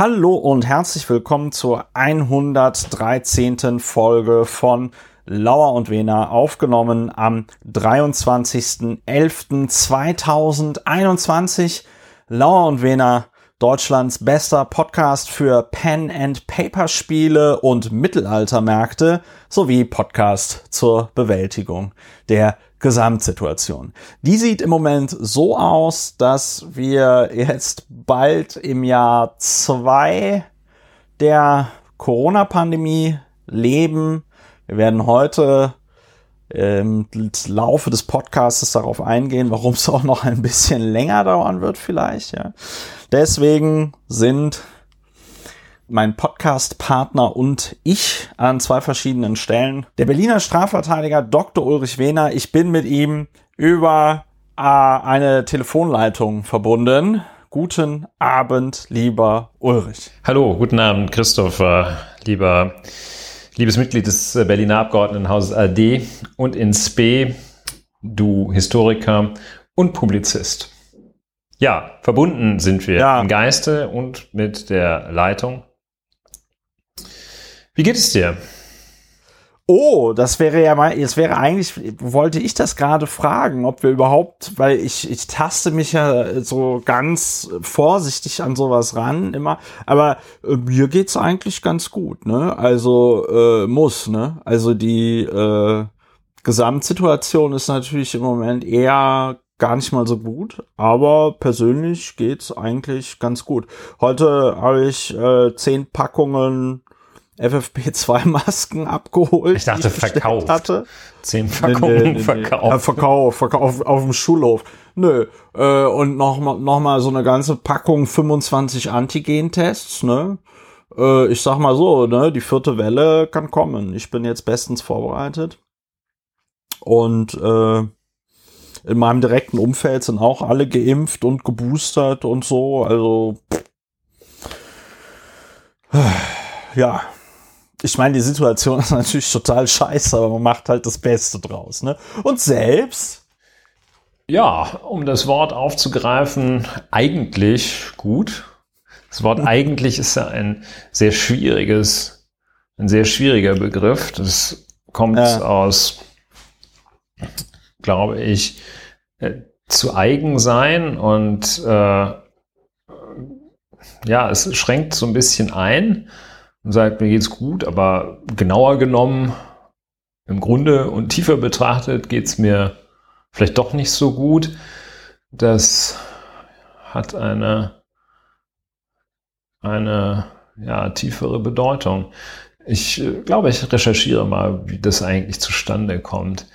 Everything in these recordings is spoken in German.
Hallo und herzlich willkommen zur 113. Folge von Lauer und Wena, aufgenommen am 23.11.2021. Lauer und Wena, Deutschlands bester Podcast für Pen and Paper Spiele und Mittelaltermärkte sowie Podcast zur Bewältigung der Gesamtsituation. Die sieht im Moment so aus, dass wir jetzt bald im Jahr zwei der Corona-Pandemie leben. Wir werden heute im Laufe des Podcasts darauf eingehen, warum es auch noch ein bisschen länger dauern wird vielleicht. Ja. Deswegen sind mein Podcast-Partner und ich an zwei verschiedenen Stellen. Der Berliner Strafverteidiger Dr. Ulrich Wehner. Ich bin mit ihm über äh, eine Telefonleitung verbunden. Guten Abend, lieber Ulrich. Hallo, guten Abend, Christopher, lieber liebes Mitglied des Berliner Abgeordnetenhauses AD und in SPE, du Historiker und Publizist. Ja, verbunden sind wir ja. im Geiste und mit der Leitung. Wie geht es dir? Oh, das wäre ja mal, jetzt wäre eigentlich, wollte ich das gerade fragen, ob wir überhaupt, weil ich, ich taste mich ja so ganz vorsichtig an sowas ran immer, aber äh, mir geht's eigentlich ganz gut, ne? Also äh, muss, ne? Also die äh, Gesamtsituation ist natürlich im Moment eher gar nicht mal so gut, aber persönlich geht's eigentlich ganz gut. Heute habe ich äh, zehn Packungen FFP2-Masken abgeholt. Ich dachte, ich verkauft. Hatte. Zehn Packungen nee, nee, nee, verkauft. Ja, Verkauf, Verkauf auf, auf dem Schulhof. Nö. Äh, und noch mal, noch mal so eine ganze Packung 25 Antigen-Tests, ne? Äh, ich sag mal so, ne? Die vierte Welle kann kommen. Ich bin jetzt bestens vorbereitet. Und äh, in meinem direkten Umfeld sind auch alle geimpft und geboostert und so. Also ja, ich meine, die Situation ist natürlich total scheiße, aber man macht halt das Beste draus. Ne? Und selbst? Ja, um das Wort aufzugreifen, eigentlich gut. Das Wort eigentlich ist ja ein sehr schwieriges, ein sehr schwieriger Begriff. Das kommt ja. aus, glaube ich, äh, zu eigen sein und äh, ja, es schränkt so ein bisschen ein und sagt, mir geht's gut, aber genauer genommen, im Grunde und tiefer betrachtet geht's mir vielleicht doch nicht so gut. Das hat eine, eine ja, tiefere Bedeutung. Ich äh, glaube, ich recherchiere mal, wie das eigentlich zustande kommt.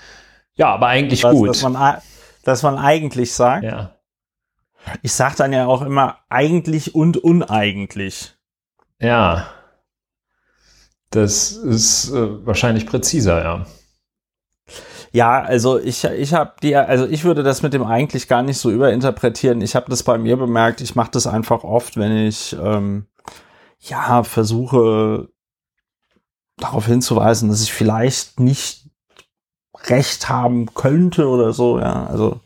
Ja, aber eigentlich Was, gut. Dass man, dass man eigentlich sagt. Ja. Ich sage dann ja auch immer eigentlich und uneigentlich. Ja. Das ist äh, wahrscheinlich präziser, ja. Ja, also ich, ich habe die, also ich würde das mit dem eigentlich gar nicht so überinterpretieren. Ich habe das bei mir bemerkt, ich mache das einfach oft, wenn ich ähm, ja versuche darauf hinzuweisen, dass ich vielleicht nicht recht haben könnte oder so, ja. Also,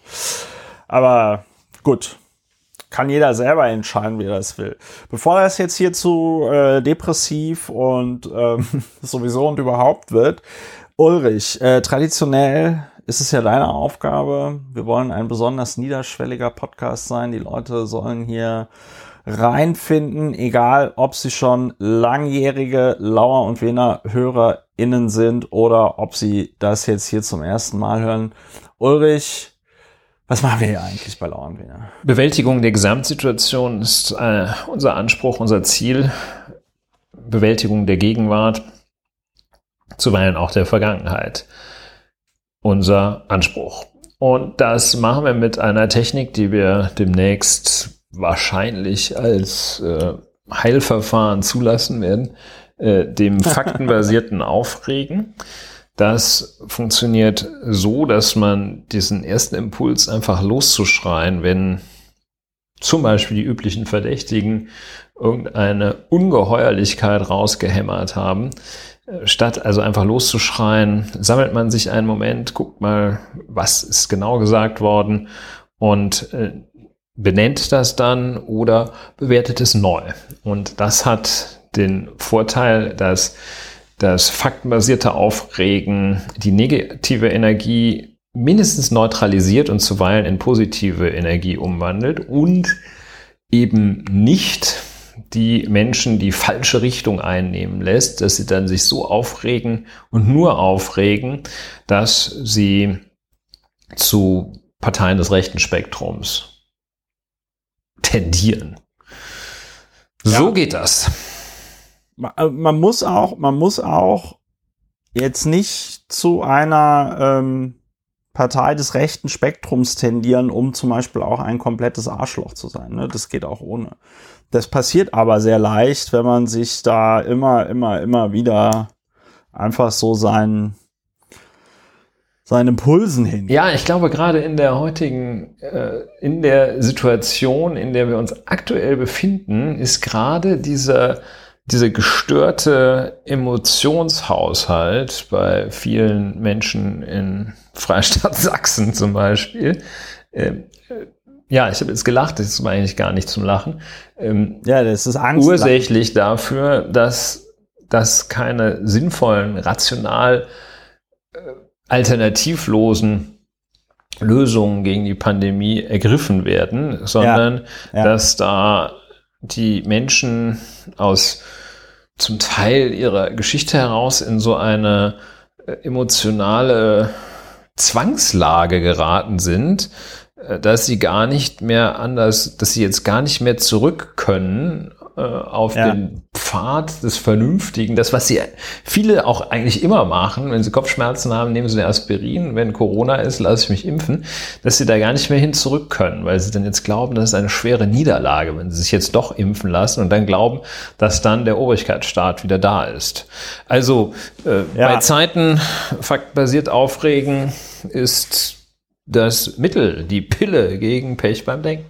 aber gut kann jeder selber entscheiden, wie er das will. Bevor das jetzt hier zu äh, depressiv und ähm, sowieso und überhaupt wird, Ulrich, äh, traditionell ist es ja deine Aufgabe. Wir wollen ein besonders niederschwelliger Podcast sein. Die Leute sollen hier reinfinden, egal ob sie schon langjährige Lauer und Wener HörerInnen sind oder ob sie das jetzt hier zum ersten Mal hören. Ulrich, was machen wir hier eigentlich bei Lauernwener? Bewältigung der Gesamtsituation ist äh, unser Anspruch, unser Ziel. Bewältigung der Gegenwart, zuweilen auch der Vergangenheit. Unser Anspruch. Und das machen wir mit einer Technik, die wir demnächst wahrscheinlich als äh, Heilverfahren zulassen werden, äh, dem faktenbasierten Aufregen. Das funktioniert so, dass man diesen ersten Impuls einfach loszuschreien, wenn zum Beispiel die üblichen Verdächtigen irgendeine Ungeheuerlichkeit rausgehämmert haben. Statt also einfach loszuschreien, sammelt man sich einen Moment, guckt mal, was ist genau gesagt worden und äh, benennt das dann oder bewertet es neu. Und das hat den Vorteil, dass das faktenbasierte Aufregen die negative Energie mindestens neutralisiert und zuweilen in positive Energie umwandelt und eben nicht die Menschen die falsche Richtung einnehmen lässt, dass sie dann sich so aufregen und nur aufregen, dass sie zu Parteien des rechten Spektrums tendieren. So ja. geht das. Äh, man muss auch, man muss auch jetzt nicht zu einer ähm, Partei des rechten Spektrums tendieren, um zum Beispiel auch ein komplettes Arschloch zu sein. Ne? Das geht auch ohne. Das passiert aber sehr leicht, wenn man sich da immer, immer, immer wieder einfach so seinen seinen Impulsen hin. Ja, ich glaube gerade in der heutigen, äh, in der Situation, in der wir uns aktuell befinden, ist gerade dieser dieser gestörte Emotionshaushalt bei vielen Menschen in Freistaat Sachsen zum Beispiel. Ähm, äh, ja, ich habe jetzt gelacht, das ist eigentlich gar nicht zum Lachen. Ähm, ja, das ist Angst. Ursächlich dafür, dass, dass keine sinnvollen, rational äh, alternativlosen Lösungen gegen die Pandemie ergriffen werden, sondern ja, ja. dass da die Menschen aus zum Teil ihrer Geschichte heraus in so eine äh, emotionale Zwangslage geraten sind, äh, dass sie gar nicht mehr anders, dass sie jetzt gar nicht mehr zurück können äh, auf ja. den Pfad des Vernünftigen, das, was sie viele auch eigentlich immer machen, wenn sie Kopfschmerzen haben, nehmen sie eine Aspirin, wenn Corona ist, lasse ich mich impfen, dass sie da gar nicht mehr hin zurück können, weil sie dann jetzt glauben, das ist eine schwere Niederlage, wenn sie sich jetzt doch impfen lassen und dann glauben, dass dann der Obrigkeitsstaat wieder da ist. Also äh, ja. bei Zeiten faktbasiert aufregen ist das Mittel, die Pille gegen Pech beim Denken.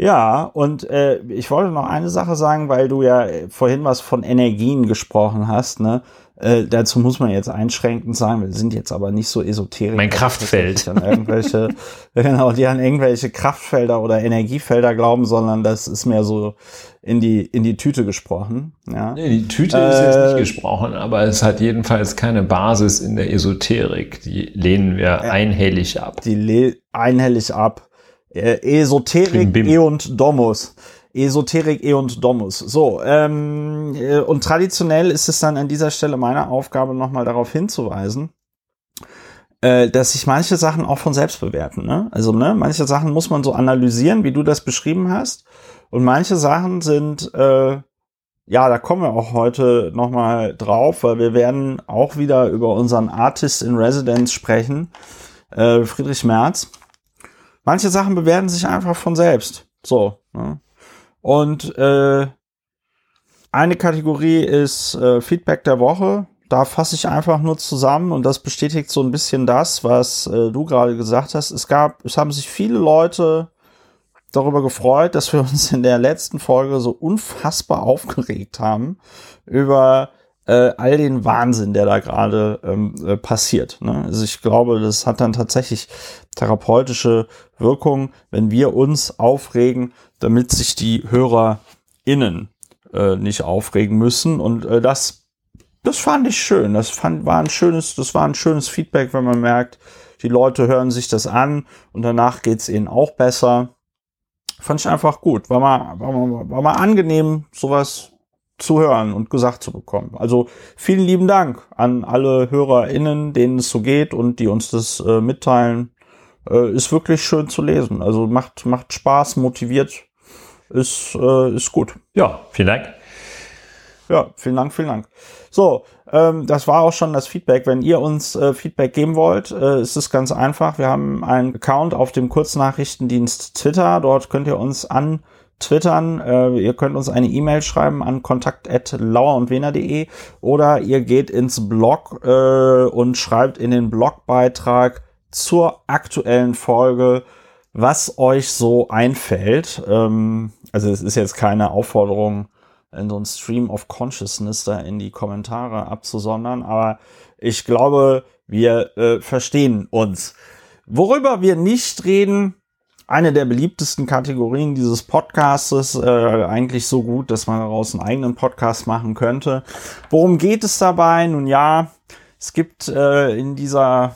Ja, und äh, ich wollte noch eine Sache sagen, weil du ja vorhin was von Energien gesprochen hast. Ne? Äh, dazu muss man jetzt einschränkend sagen, wir sind jetzt aber nicht so esoterisch. Mein Kraftfeld. An irgendwelche, genau, die an irgendwelche Kraftfelder oder Energiefelder glauben, sondern das ist mehr so in die, in die Tüte gesprochen. Ja. Nee, die Tüte äh, ist jetzt nicht äh, gesprochen, aber es hat jedenfalls keine Basis in der Esoterik. Die lehnen wir ja, einhellig ab. Die einhellig ab. Äh, Esoterik, E und Domus. Esoterik, E und Domus. So, ähm, äh, und traditionell ist es dann an dieser Stelle meine Aufgabe, nochmal darauf hinzuweisen, äh, dass sich manche Sachen auch von selbst bewerten. Ne? Also, ne, manche Sachen muss man so analysieren, wie du das beschrieben hast. Und manche Sachen sind, äh, ja, da kommen wir auch heute nochmal drauf, weil wir werden auch wieder über unseren Artist in Residence sprechen, äh, Friedrich Merz manche Sachen bewerten sich einfach von selbst. So. Ne? Und äh, eine Kategorie ist äh, Feedback der Woche. Da fasse ich einfach nur zusammen und das bestätigt so ein bisschen das, was äh, du gerade gesagt hast. Es gab, es haben sich viele Leute darüber gefreut, dass wir uns in der letzten Folge so unfassbar aufgeregt haben über äh, all den Wahnsinn, der da gerade ähm, äh, passiert. Ne? Also ich glaube, das hat dann tatsächlich therapeutische Wirkung, wenn wir uns aufregen, damit sich die HörerInnen äh, nicht aufregen müssen. Und äh, das, das fand ich schön. Das fand, war ein schönes, das war ein schönes Feedback, wenn man merkt, die Leute hören sich das an und danach geht's ihnen auch besser. Fand ich einfach gut. War mal, war mal, war mal angenehm, sowas zu hören und gesagt zu bekommen. Also vielen lieben Dank an alle HörerInnen, denen es so geht und die uns das äh, mitteilen. Äh, ist wirklich schön zu lesen. Also macht, macht Spaß, motiviert, ist, äh, ist gut. Ja, vielen Dank. Ja, vielen Dank, vielen Dank. So, ähm, das war auch schon das Feedback. Wenn ihr uns äh, Feedback geben wollt, äh, ist es ganz einfach. Wir haben einen Account auf dem Kurznachrichtendienst Twitter. Dort könnt ihr uns an twittern. Äh, ihr könnt uns eine E-Mail schreiben an kontakt.lauerundwener.de oder ihr geht ins Blog äh, und schreibt in den Blogbeitrag zur aktuellen Folge, was euch so einfällt. Ähm, also es ist jetzt keine Aufforderung, in so ein Stream of Consciousness da in die Kommentare abzusondern, aber ich glaube, wir äh, verstehen uns. Worüber wir nicht reden, eine der beliebtesten Kategorien dieses Podcastes, äh, eigentlich so gut, dass man daraus einen eigenen Podcast machen könnte. Worum geht es dabei? Nun ja, es gibt äh, in dieser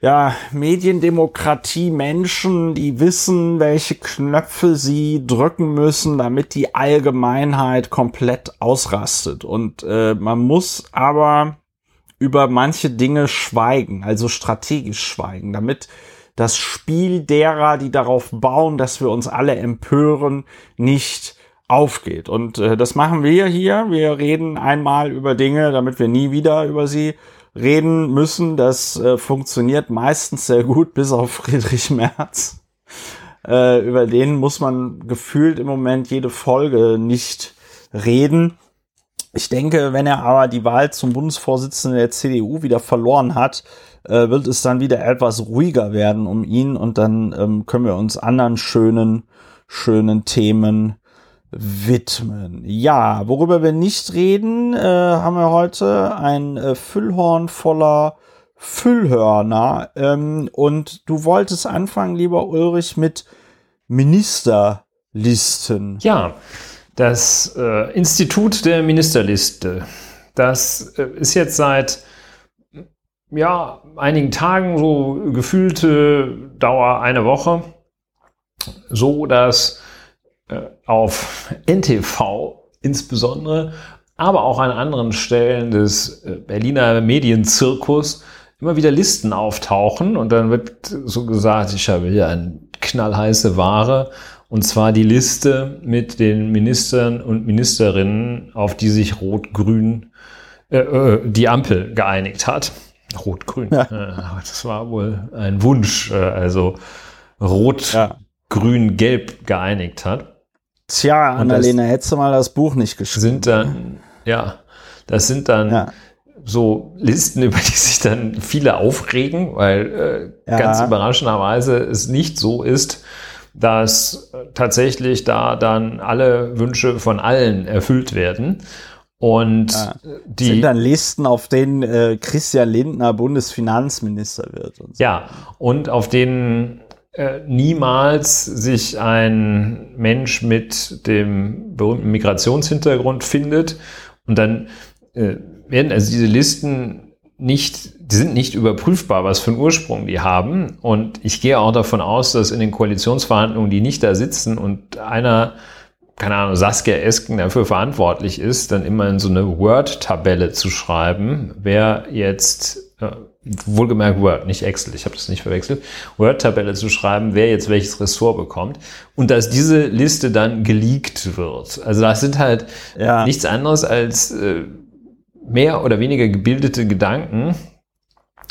ja, Mediendemokratie Menschen, die wissen, welche Knöpfe sie drücken müssen, damit die Allgemeinheit komplett ausrastet. Und äh, man muss aber über manche Dinge schweigen, also strategisch schweigen, damit das Spiel derer, die darauf bauen, dass wir uns alle empören, nicht aufgeht. Und äh, das machen wir hier. Wir reden einmal über Dinge, damit wir nie wieder über sie reden müssen. Das äh, funktioniert meistens sehr gut, bis auf Friedrich Merz. Äh, über den muss man gefühlt im Moment jede Folge nicht reden. Ich denke, wenn er aber die Wahl zum Bundesvorsitzenden der CDU wieder verloren hat, äh, wird es dann wieder etwas ruhiger werden um ihn und dann ähm, können wir uns anderen schönen, schönen Themen widmen. Ja, worüber wir nicht reden, äh, haben wir heute ein äh, Füllhorn voller Füllhörner. Ähm, und du wolltest anfangen, lieber Ulrich, mit Ministerlisten. Ja, das äh, Institut der Ministerliste. Das äh, ist jetzt seit ja, einigen Tagen, so gefühlte Dauer eine Woche, so dass äh, auf NTV insbesondere, aber auch an anderen Stellen des äh, Berliner Medienzirkus immer wieder Listen auftauchen und dann wird so gesagt, ich habe hier eine knallheiße Ware und zwar die Liste mit den Ministern und Ministerinnen, auf die sich Rot-Grün äh, äh die Ampel geeinigt hat. Rot-Grün. Ja. das war wohl ein Wunsch, also Rot-Grün-Gelb geeinigt hat. Tja, Annalena, hättest du mal das Buch nicht geschrieben. Sind dann, ja, das sind dann ja. so Listen, über die sich dann viele aufregen, weil äh, ja. ganz überraschenderweise es nicht so ist, dass tatsächlich da dann alle Wünsche von allen erfüllt werden. Und ja. die sind dann Listen, auf denen äh, Christian Lindner Bundesfinanzminister wird. Und so. Ja, und auf denen äh, niemals sich ein Mensch mit dem berühmten Migrationshintergrund findet. Und dann äh, werden also diese Listen nicht, die sind nicht überprüfbar, was für einen Ursprung die haben. Und ich gehe auch davon aus, dass in den Koalitionsverhandlungen, die nicht da sitzen und einer, keine Ahnung, Saskia Esken dafür verantwortlich ist, dann immer in so eine Word-Tabelle zu schreiben, wer jetzt äh, wohlgemerkt Word, nicht Excel, ich habe das nicht verwechselt, Word-Tabelle zu schreiben, wer jetzt welches Ressort bekommt und dass diese Liste dann geleakt wird. Also das sind halt ja. nichts anderes als äh, mehr oder weniger gebildete Gedanken,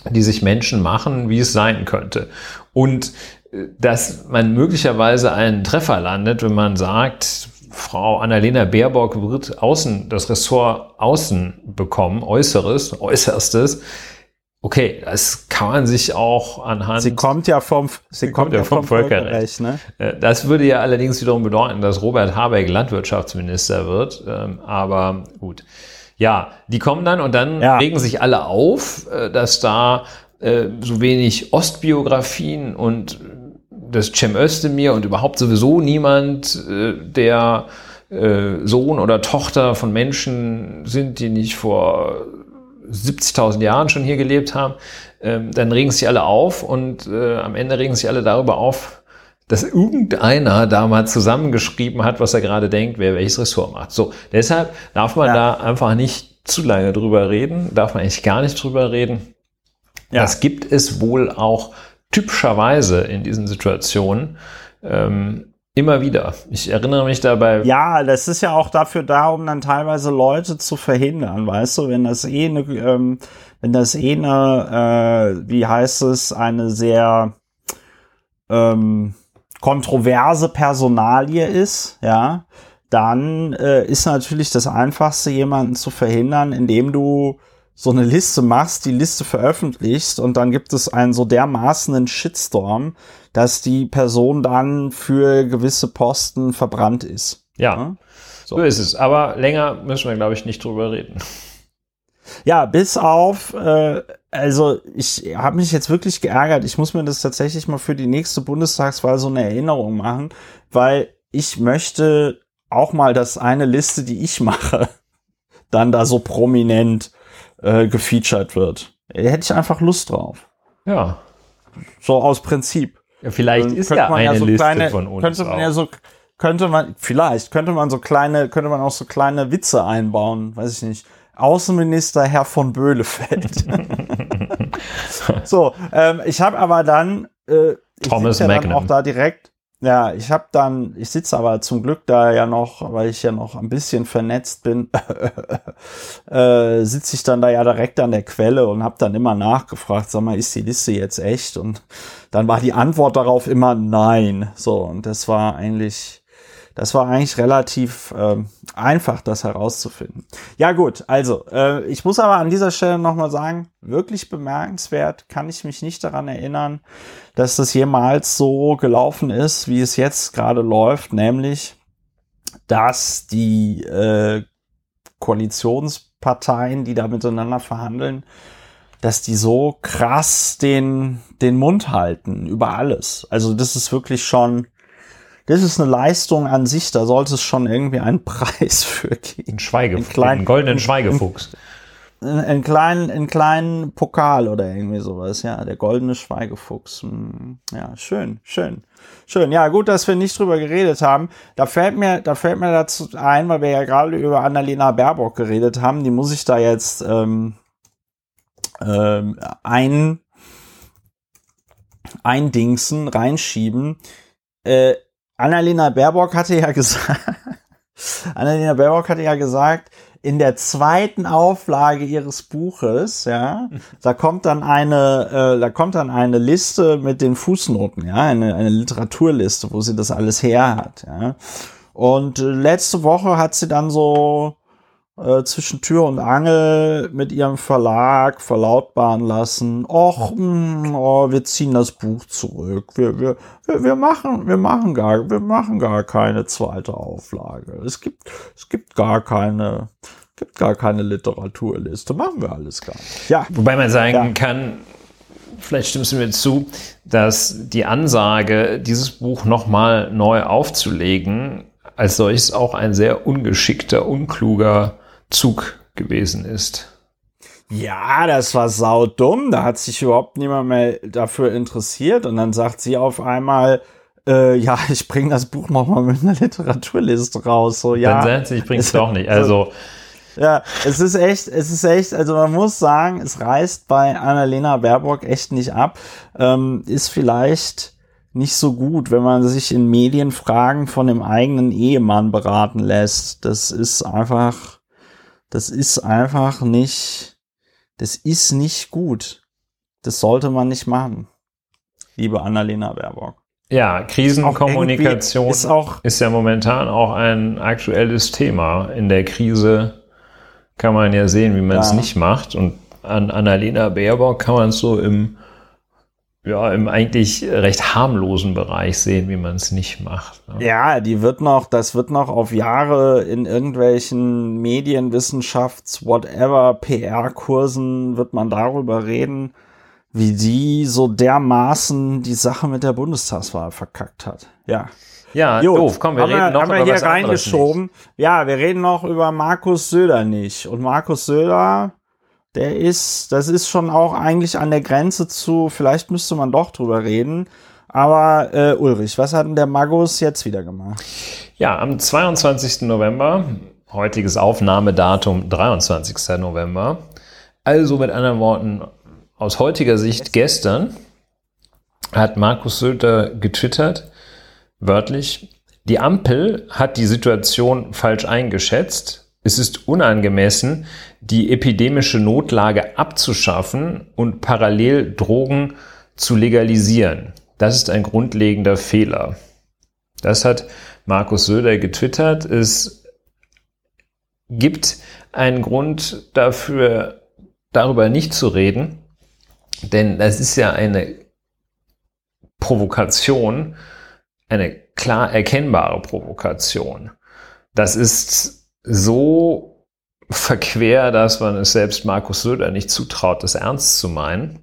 die sich Menschen machen, wie es sein könnte. Und äh, dass man möglicherweise einen Treffer landet, wenn man sagt, Frau Annalena Baerbock wird außen, das Ressort Außen bekommen, Äußeres, Äußerstes, Okay, das kann man sich auch anhand. Sie kommt ja vom, sie, sie kommt, kommt, ja vom, vom Völkerrecht. Völkerrecht ne? Äh, das würde ja allerdings wiederum bedeuten, dass Robert Habeck Landwirtschaftsminister wird. Ähm, aber gut. Ja, die kommen dann und dann ja. regen sich alle auf, äh, dass da äh, so wenig Ostbiografien und das Cem Özdemir und überhaupt sowieso niemand, der Sohn oder Tochter von Menschen sind, die nicht vor 70.000 Jahren schon hier gelebt haben, ähm, dann regen sich alle auf und äh, am Ende regen sich alle darüber auf, dass irgendeiner da mal zusammengeschrieben hat, was er gerade denkt, wer welches Ressort macht. So, deshalb darf man ja. da einfach nicht zu lange drüber reden, darf man eigentlich gar nicht drüber reden. Ja. Das gibt es wohl auch typischerweise in diesen Situationen. Ähm, Immer wieder. Ich erinnere mich dabei. Ja, das ist ja auch dafür da, um dann teilweise Leute zu verhindern, weißt du, wenn das eh eine, ähm, wenn das eh eine, äh, wie heißt es, eine sehr ähm, kontroverse Personalie ist, ja, dann äh, ist natürlich das Einfachste, jemanden zu verhindern, indem du so eine Liste machst, die Liste veröffentlichst und dann gibt es einen so dermaßenen Shitstorm, dass die Person dann für gewisse Posten verbrannt ist. Ja, ja? So. so ist es. Aber länger müssen wir, glaube ich, nicht drüber reden. Ja, bis auf, äh, also ich habe mich jetzt wirklich geärgert. Ich muss mir das tatsächlich mal für die nächste Bundestagswahl so eine Erinnerung machen, weil ich möchte auch mal, dass eine Liste, die ich mache, dann da so prominent äh, gefeatured wird. Hätte ich einfach Lust drauf. Ja. So aus Prinzip. Ja, vielleicht ist könnte ja man eine so Liste kleine, von uns. Könnte man auch. ja so, könnte man, vielleicht, könnte man so kleine, könnte man auch so kleine Witze einbauen, weiß ich nicht. Außenminister Herr von Böhlefeld. so, ähm, ich habe aber dann, äh, ich Thomas ja dann Magnum. auch da direkt, ja, ich habe dann, ich sitze aber zum Glück da ja noch, weil ich ja noch ein bisschen vernetzt bin, äh, sitze ich dann da ja direkt an der Quelle und habe dann immer nachgefragt, sag mal, ist die Liste jetzt echt? Und dann war die Antwort darauf immer nein. So, und das war eigentlich, das war eigentlich relativ ähm, einfach, das herauszufinden. Ja gut, also äh, ich muss aber an dieser Stelle nochmal sagen, wirklich bemerkenswert, kann ich mich nicht daran erinnern, dass das jemals so gelaufen ist, wie es jetzt gerade läuft, nämlich, dass die äh, Koalitionsparteien, die da miteinander verhandeln, dass die so krass den, den Mund halten über alles. Also das ist wirklich schon, das ist eine Leistung an sich, da sollte es schon irgendwie einen Preis für geben. Ein Schweige, Einen kleinen- einen goldenen Schweigefuchs. Einen kleinen, einen kleinen Pokal oder irgendwie sowas, ja, der goldene Schweigefuchs. Hm, Ja, schön, schön, schön. Ja, gut, dass wir nicht drüber geredet haben. Da fällt mir, da fällt mir dazu ein, weil wir ja gerade über Annalena Baerbock geredet haben, die muss ich da jetzt ähm, ähm, ein eindingsen, reinschieben. Äh, Annalena Baerbock hatte ja gesagt, Annalena Baerbock hatte ja gesagt, in der zweiten Auflage ihres Buches, ja, da kommt dann eine, äh, da kommt dann eine Liste mit den Fußnoten, ja, eine, eine Literaturliste, wo sie das alles her hat, ja. Und äh, letzte Woche hat sie dann so äh, zwischen Tür und Angel mit ihrem Verlag verlautbaren lassen, och, mh, oh, wir ziehen das Buch zurück. Wir, wir, wir, wir machen, wir machen gar, wir machen gar keine zweite Auflage. Es gibt, es gibt gar keine, gibt gar keine Literaturliste. Machen wir alles gar nicht. Ja. Wobei man sagen Ja. kann, vielleicht stimmst du mir zu, dass die Ansage, dieses Buch nochmal neu aufzulegen, als solches auch ein sehr ungeschickter, unkluger Zug gewesen ist. Ja, das war saudumm. Da hat sich überhaupt niemand mehr dafür interessiert. Und dann sagt sie auf einmal, äh, ja, ich bringe das Buch nochmal mit einer Literaturliste raus. So, ja. Dann ich bring's doch nicht. Also, Ja, es ist echt, es ist echt, also man muss sagen, es reißt bei Annalena Baerbock echt nicht ab. Ähm, ist vielleicht nicht so gut, wenn man sich in Medienfragen von dem eigenen Ehemann beraten lässt. Das ist einfach, das ist einfach nicht, das ist nicht gut. Das sollte man nicht machen. Liebe Annalena Baerbock. ja, Krisenkommunikation ist auch, ist ja momentan auch ein aktuelles Thema. In der Krise kann man ja sehen, wie man es Ja. nicht macht. Und an Annalena Baerbock kann man es so im, ja, im eigentlich recht harmlosen Bereich sehen, wie man es nicht macht. ne? Ja, die wird noch, das wird noch auf Jahre in irgendwelchen Medienwissenschafts-, whatever, PR-Kursen wird man darüber reden, wie die so dermaßen die Sache mit der Bundestagswahl verkackt hat. Ja. Ja, Gut, doof. Komm, wir haben reden noch haben wir über hier was anderes reingeschoben. Ja, wir reden noch über Markus Söder nicht. Und Markus Söder, der ist, das ist schon auch eigentlich an der Grenze zu, vielleicht müsste man doch drüber reden. Aber äh, Ulrich, was hat denn der Magus jetzt wieder gemacht? Ja, am 22. November, heutiges Aufnahmedatum 23. November, also mit anderen Worten, aus heutiger Sicht gestern, hat Markus Söder getwittert, wörtlich, die Ampel hat die Situation falsch eingeschätzt. Es ist unangemessen, die epidemische Notlage abzuschaffen und parallel Drogen zu legalisieren. Das ist ein grundlegender Fehler. Das hat Markus Söder getwittert. Es gibt einen Grund dafür, darüber nicht zu reden, denn das ist ja eine Provokation, eine klar erkennbare Provokation. Das ist so verquer, dass man es selbst Markus Söder nicht zutraut, das ernst zu meinen.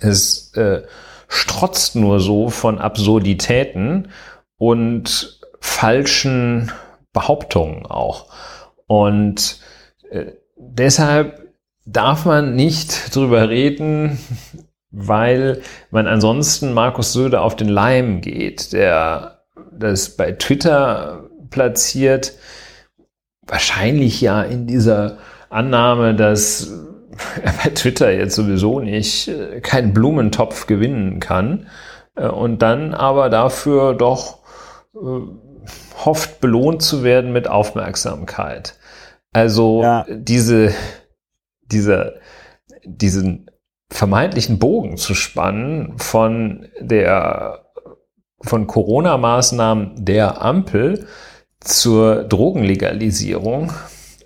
Es äh, strotzt nur so von Absurditäten und falschen Behauptungen auch. Und äh, deshalb darf man nicht drüber reden, weil man ansonsten Markus Söder auf den Leim geht, der das bei Twitter platziert, wahrscheinlich ja in dieser Annahme, dass er bei Twitter jetzt sowieso nicht äh, keinen Blumentopf gewinnen kann äh, und dann aber dafür doch äh, hofft, belohnt zu werden mit Aufmerksamkeit. Also ja. diese, diese, diesen vermeintlichen Bogen zu spannen von der von Corona-Maßnahmen der Ampel zur Drogenlegalisierung,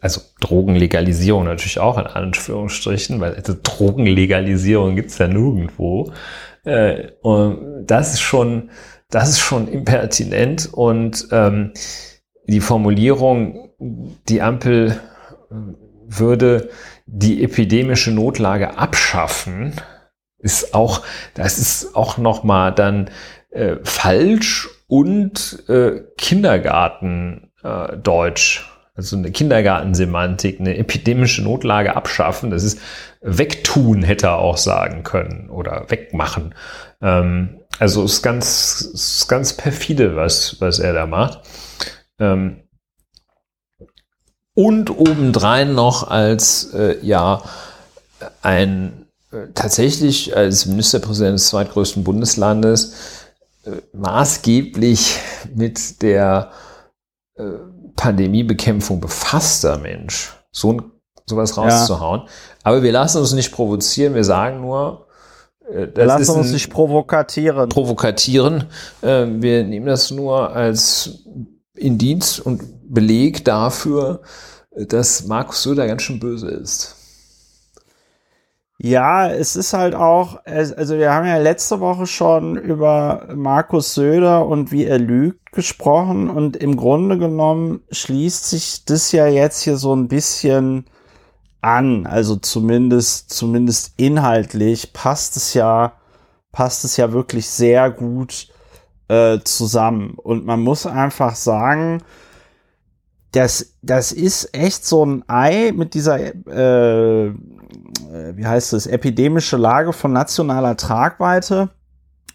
also Drogenlegalisierung natürlich auch in Anführungsstrichen, weil also Drogenlegalisierung gibt's ja nirgendwo. Äh, und das ist schon, das ist schon impertinent und ähm, die Formulierung, die Ampel würde die epidemische Notlage abschaffen, ist auch, das ist auch nochmal dann äh, falsch und äh, Kindergartendeutsch. Äh, also eine Kindergartensemantik, eine epidemische Notlage abschaffen, das ist wegtun, hätte er auch sagen können oder wegmachen. Ähm, also ist ganz, ist ganz perfide, was, was er da macht. Ähm, und obendrein noch als äh, ja ein äh, tatsächlich als Ministerpräsident des zweitgrößten Bundeslandes äh, maßgeblich mit der äh, Pandemiebekämpfung befasster Mensch, so ein, sowas rauszuhauen. Ja. Aber wir lassen uns nicht provozieren, wir sagen nur, äh, das wir lassen uns nicht provokatieren. Provokatieren. Äh, wir nehmen das nur als Indiz und Beleg dafür, dass Markus Söder ganz schön böse ist. Ja, es ist halt auch, also wir haben ja letzte Woche schon über Markus Söder und wie er lügt gesprochen und im Grunde genommen schließt sich das ja jetzt hier so ein bisschen an, also zumindest, zumindest inhaltlich passt es ja, passt es ja wirklich sehr gut äh, zusammen. Und man muss einfach sagen, das, das ist echt so ein Ei mit dieser, äh, wie heißt es, epidemische Lage von nationaler Tragweite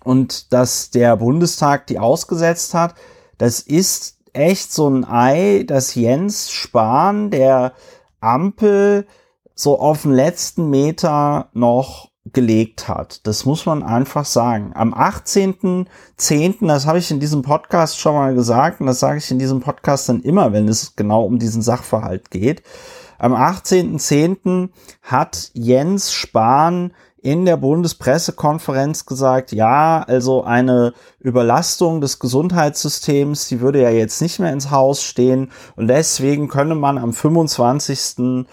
und dass der Bundestag die ausgesetzt hat. Das ist echt so ein Ei, dass Jens Spahn, der Ampel, so auf den letzten Meter noch gelegt hat. Das muss man einfach sagen. Am 18.10., das habe ich in diesem Podcast schon mal gesagt und das sage ich in diesem Podcast dann immer, wenn es genau um diesen Sachverhalt geht. Am 18.10. hat Jens Spahn in der Bundespressekonferenz gesagt, ja, also eine Überlastung des Gesundheitssystems, die würde ja jetzt nicht mehr ins Haus stehen und deswegen könne man am 25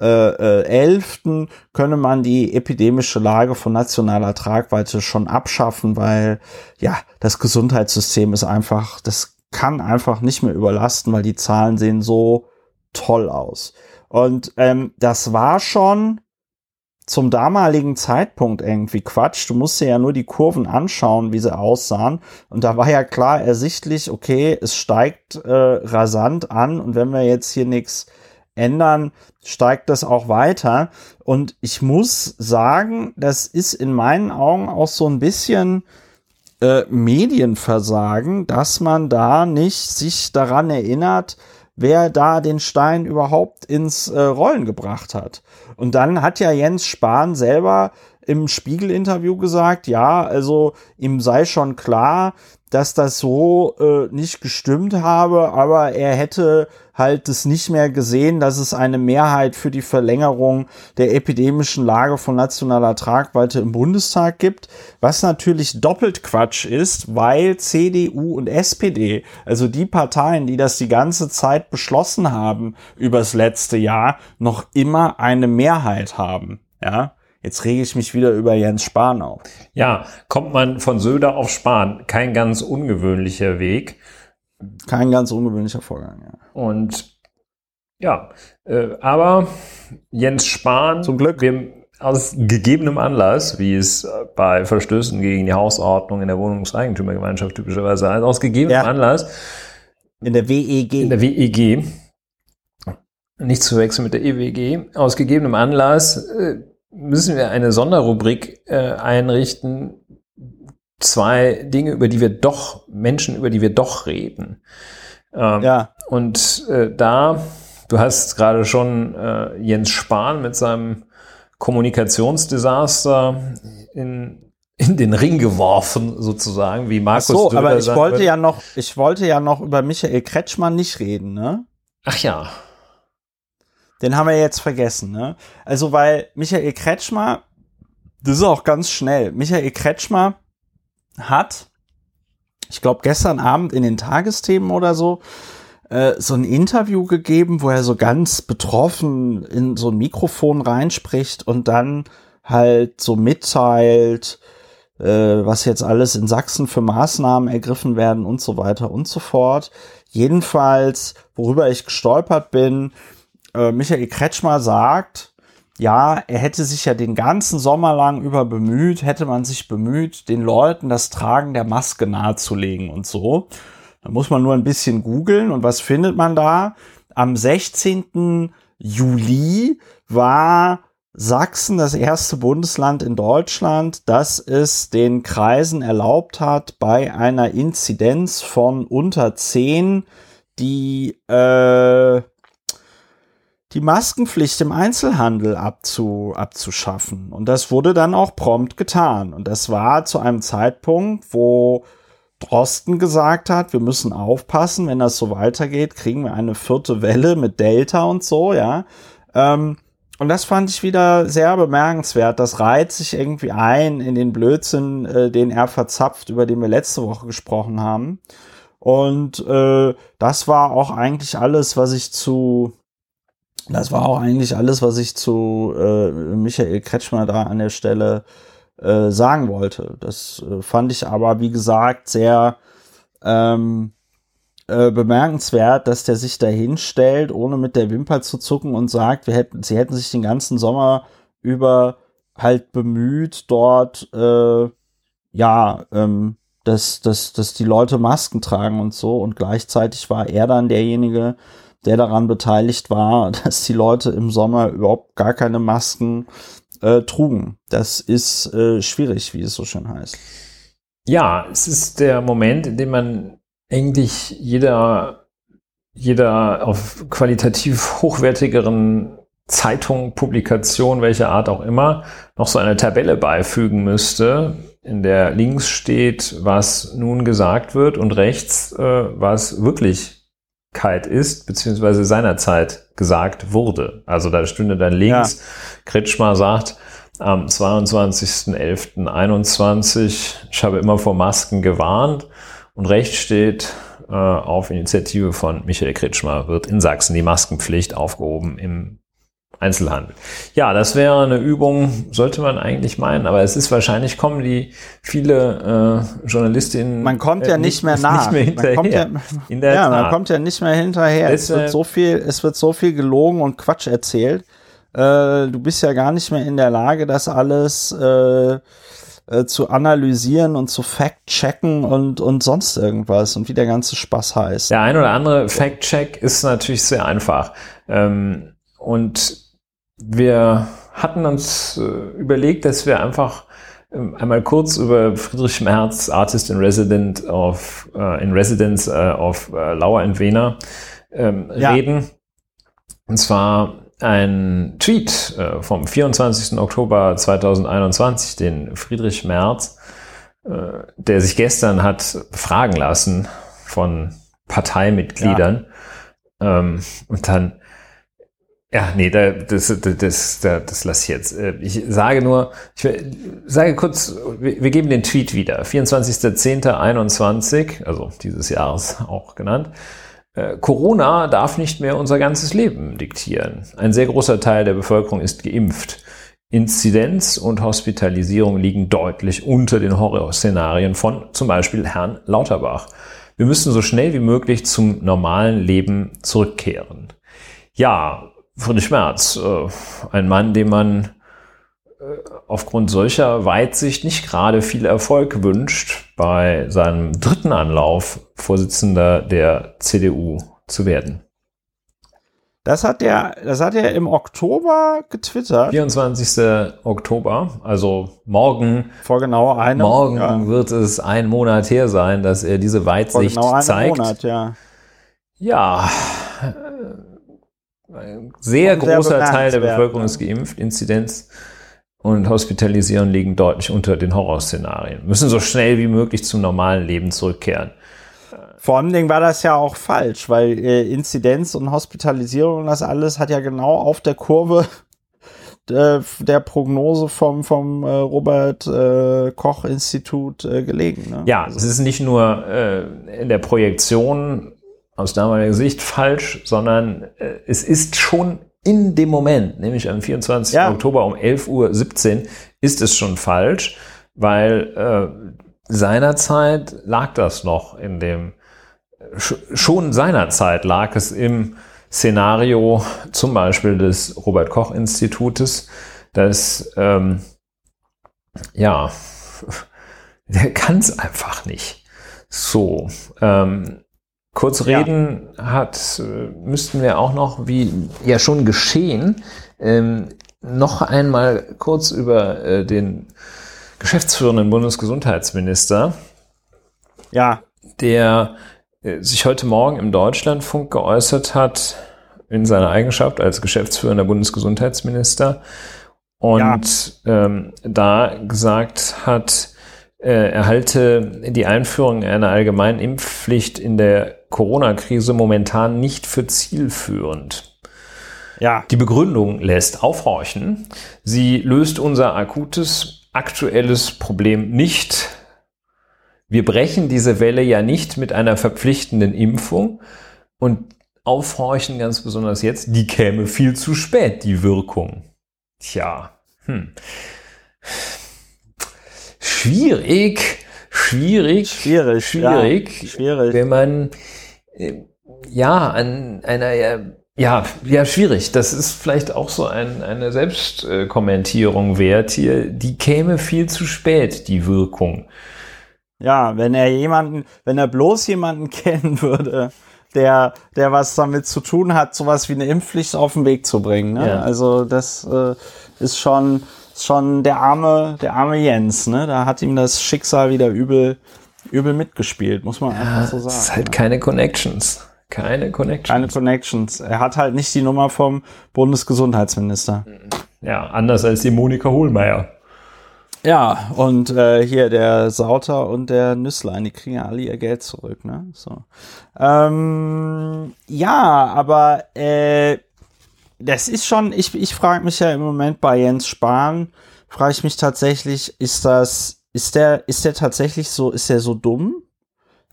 äh, 11. Äh, könne man die epidemische Lage von nationaler Tragweite schon abschaffen, weil ja, das Gesundheitssystem ist einfach, das kann einfach nicht mehr überlasten, weil die Zahlen sehen so toll aus. Und ähm, das war schon zum damaligen Zeitpunkt irgendwie Quatsch. Du musst dir ja nur die Kurven anschauen, wie sie aussahen. Und da war ja klar ersichtlich, okay, es steigt äh, rasant an. Und wenn wir jetzt hier nichts ändern, steigt das auch weiter. Und ich muss sagen, das ist in meinen Augen auch so ein bisschen äh, Medienversagen, dass man da nicht sich daran erinnert, wer da den Stein überhaupt ins äh, Rollen gebracht hat. Und dann hat ja Jens Spahn selber im Spiegel-Interview gesagt, ja, also ihm sei schon klar, dass das so äh, nicht gestimmt habe, aber er hätte halt es nicht mehr gesehen, dass es eine Mehrheit für die Verlängerung der epidemischen Lage von nationaler Tragweite im Bundestag gibt, was natürlich doppelt Quatsch ist, weil CDU und SPD, also die Parteien, die das die ganze Zeit beschlossen haben übers letzte Jahr, noch immer eine Mehrheit haben. Ja, Jetzt rege ich mich wieder über Jens Spahn auf. Ja, kommt man von Söder auf Spahn. Kein ganz ungewöhnlicher Weg. Kein ganz ungewöhnlicher Vorgang, ja. Und Ja, äh, aber Jens Spahn, Zum Glück. Wir, aus gegebenem Anlass, wie es bei Verstößen gegen die Hausordnung in der Wohnungseigentümergemeinschaft typischerweise heißt, aus gegebenem Ja. Anlass In der WEG. in der WEG, nicht zu wechseln mit der EWG, aus gegebenem Anlass äh, müssen wir eine Sonderrubrik äh, einrichten. Zwei Dinge, über die wir doch, Menschen, über die wir doch reden. Ähm, ja, und äh, da, du hast gerade schon äh, Jens Spahn mit seinem Kommunikationsdesaster in, in den Ring geworfen, sozusagen, wie Ach Markus so, Söder aber ich wollte ja noch, ich wollte ja noch über Michael Kretschmann nicht reden, ne? Ach ja. Den haben wir jetzt vergessen, ne? Also, weil Michael Kretschmer, das ist auch ganz schnell. Michael Kretschmer hat, ich glaube, gestern Abend in den Tagesthemen oder so, äh, so ein Interview gegeben, wo er so ganz betroffen in so ein Mikrofon reinspricht und dann halt so mitteilt, äh, was jetzt alles in Sachsen für Maßnahmen ergriffen werden und so weiter und so fort. Jedenfalls, worüber ich gestolpert bin, äh, Michael Kretschmer sagt, ja, er hätte sich ja den ganzen Sommer lang über bemüht, hätte man sich bemüht, den Leuten das Tragen der Maske nahezulegen und so. Da muss man nur ein bisschen googeln und was findet man da? Am 16. Juli war Sachsen das erste Bundesland in Deutschland, das es den Kreisen erlaubt hat, bei einer Inzidenz von unter 10 die äh, die Maskenpflicht im Einzelhandel abzu, abzuschaffen. Und das wurde dann auch prompt getan. Und das war zu einem Zeitpunkt, wo Drosten gesagt hat, wir müssen aufpassen, wenn das so weitergeht, kriegen wir eine vierte Welle mit Delta und so, ja. Ähm, und das fand ich wieder sehr bemerkenswert. Das reiht sich irgendwie ein in den Blödsinn, äh, den er verzapft, über den wir letzte Woche gesprochen haben. Und äh, das war auch eigentlich alles, was ich zu das war auch eigentlich alles, was ich zu äh, Michael Kretschmer da an der Stelle äh, sagen wollte. Das äh, fand ich aber, wie gesagt, sehr ähm, äh, bemerkenswert, dass der sich da hinstellt, ohne mit der Wimper zu zucken und sagt, wir hätten, sie hätten sich den ganzen Sommer über halt bemüht, dort äh, ja, ähm, dass, dass, dass die Leute Masken tragen und so. Und gleichzeitig war er dann derjenige, der daran beteiligt war, dass die Leute im Sommer überhaupt gar keine Masken äh, trugen. Das ist äh, schwierig, wie es so schön heißt. Ja, es ist der Moment, in dem man eigentlich jeder, jeder auf qualitativ hochwertigeren Zeitung, Publikation, welcher Art auch immer, noch so eine Tabelle beifügen müsste, in der links steht, was nun gesagt wird und rechts, äh, was Wirklichkeit ist, beziehungsweise seinerzeit gesagt wurde. Also da stünde dann links, ja. Kretschmer sagt, am 22.11.21, ich habe immer vor Masken gewarnt und rechts steht, äh, auf Initiative von Michael Kretschmer wird in Sachsen die Maskenpflicht aufgehoben im Einzelhandel. Ja, das wäre eine Übung, sollte man eigentlich meinen, aber es ist wahrscheinlich, kommen die viele äh, Journalistinnen. Man kommt ja äh, nicht, mehr nach. Nicht mehr hinterher. Man kommt ja, In der ja, man kommt ja nicht mehr hinterher. Es wird so viel, es wird so viel gelogen und Quatsch erzählt. Äh, du bist ja gar nicht mehr in der Lage, das alles äh, äh, zu analysieren und zu fact-checken und, und sonst irgendwas und wie der ganze Spaß heißt. Der ein oder andere Fact-Check ist natürlich sehr einfach. Ähm, und wir hatten uns äh, überlegt, dass wir einfach ähm, einmal kurz über Friedrich Merz, Artist in Resident of, äh, in Residence äh, of äh, Lauer and Wiener, ähm, Ja. reden. Und zwar ein Tweet vom 24. Oktober 2021, den Friedrich Merz, der sich gestern hat befragen lassen von Parteimitgliedern. Ähm, und dann, ja, nee, da, das, das, das, das, lasse ich jetzt. Äh, Ich sage nur, ich sage kurz, wir, wir geben den Tweet wieder. 24.10.21, also dieses Jahres auch genannt. Äh, Corona darf nicht mehr unser ganzes Leben diktieren. Ein sehr großer Teil der Bevölkerung ist geimpft. Inzidenz und Hospitalisierung liegen deutlich unter den Horrorszenarien von zum Beispiel Herrn Lauterbach. Wir müssen so schnell wie möglich zum normalen Leben zurückkehren. Ja, Friedrich Merz, äh, ein Mann, dem man äh, aufgrund solcher Weitsicht nicht gerade viel Erfolg wünscht, bei seinem dritten Anlauf Vorsitzender der CDU zu werden. Das hat er, das hat er im Oktober getwittert. 24. Oktober, also morgen. Vor genau einem Morgen ja. wird es ein Monat her sein, dass er diese Weitsicht Vor genau einem zeigt. Monat, ja. Ja, ein sehr großer Teil der Bevölkerung ist geimpft. Inzidenz und Hospitalisierung liegen deutlich unter den Horrorszenarien. Müssen so schnell wie möglich zum normalen Leben zurückkehren. Vor allen Dingen war das ja auch falsch, weil äh, Inzidenz und Hospitalisierung und das alles hat ja genau auf der Kurve äh, der Prognose vom, vom äh, Robert äh, Koch Institut äh, gelegen. Ne? Ja, es ist nicht nur äh, in der Projektion aus damaliger Sicht falsch, sondern äh, es ist schon in dem Moment, nämlich am 24. Ja. Oktober um 11.17 Uhr, ist es schon falsch, weil äh, seinerzeit lag das noch in dem, schon seinerzeit lag es im Szenario zum Beispiel des Robert Koch Institutes, dass, ähm, ja, der kann es einfach nicht. So, ähm, Kurz reden ja. hat, äh, müssten wir auch noch, wie ja schon geschehen, ähm, noch einmal kurz über äh, den geschäftsführenden Bundesgesundheitsminister. Ja. Der äh, sich heute Morgen im Deutschlandfunk geäußert hat, in seiner Eigenschaft als geschäftsführender Bundesgesundheitsminister und ja. ähm, da gesagt hat, er halte die Einführung einer allgemeinen Impfpflicht in der Corona-Krise momentan nicht für zielführend. Ja. Die Begründung lässt aufhorchen. Sie löst unser akutes, aktuelles Problem nicht. Wir brechen diese Welle ja nicht mit einer verpflichtenden Impfung und aufhorchen ganz besonders jetzt, die käme viel zu spät, die Wirkung. Tja, hm. Schwierig, schwierig, schwierig, schwierig, ja, schwierig. wenn man ja, an einer, ja, ja, schwierig. Das ist vielleicht auch so ein, eine Selbstkommentierung wert hier. Die käme viel zu spät, die Wirkung. Ja, wenn er jemanden, wenn er bloß jemanden kennen würde, der, der was damit zu tun hat, sowas wie eine Impfpflicht auf den Weg zu bringen. Ne? Ja. Also das äh, ist schon, schon der arme, der arme Jens. Ne? Da hat ihm das Schicksal wieder übel übel mitgespielt, muss man ja, einfach so sagen. Es ist halt ja. keine Connections. Keine Connections. Keine Connections. Er hat halt nicht die Nummer vom Bundesgesundheitsminister. Ja, anders als die Monika Hohlmeier. Ja, und äh, hier der Sauter und der Nüsslein, die kriegen ja alle ihr Geld zurück, ne? So. Ähm, ja, aber äh, das ist schon, ich, ich frage mich ja im Moment bei Jens Spahn, frage ich mich tatsächlich, ist das ist der, ist der tatsächlich so, ist der so dumm?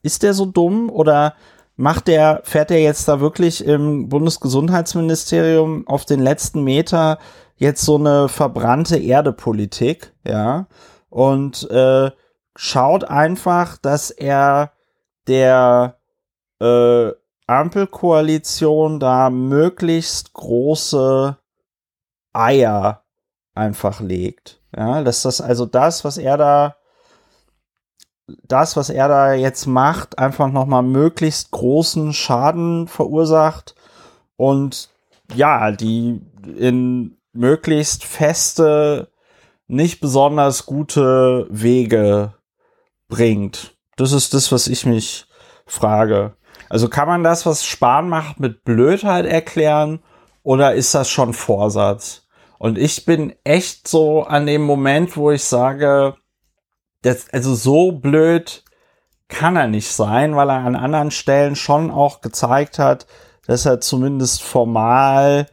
Ist der so dumm oder macht der, fährt der jetzt da wirklich im Bundesgesundheitsministerium auf den letzten Meter jetzt so eine verbrannte Erde-Politik, ja, und äh, schaut einfach, dass er der äh, Ampelkoalition da möglichst große Eier einfach legt. Ja, dass das also das, was er da, das, was er da jetzt macht, einfach nochmal möglichst großen Schaden verursacht und ja, die in möglichst feste, nicht besonders gute Wege bringt. Das ist das, was ich mich frage. Also kann man das, was Spahn macht, mit Blödheit erklären oder ist das schon Vorsatz? Und ich bin echt so an dem Moment, wo ich sage, das, also so blöd kann er nicht sein, weil er an anderen Stellen schon auch gezeigt hat, dass er zumindest formal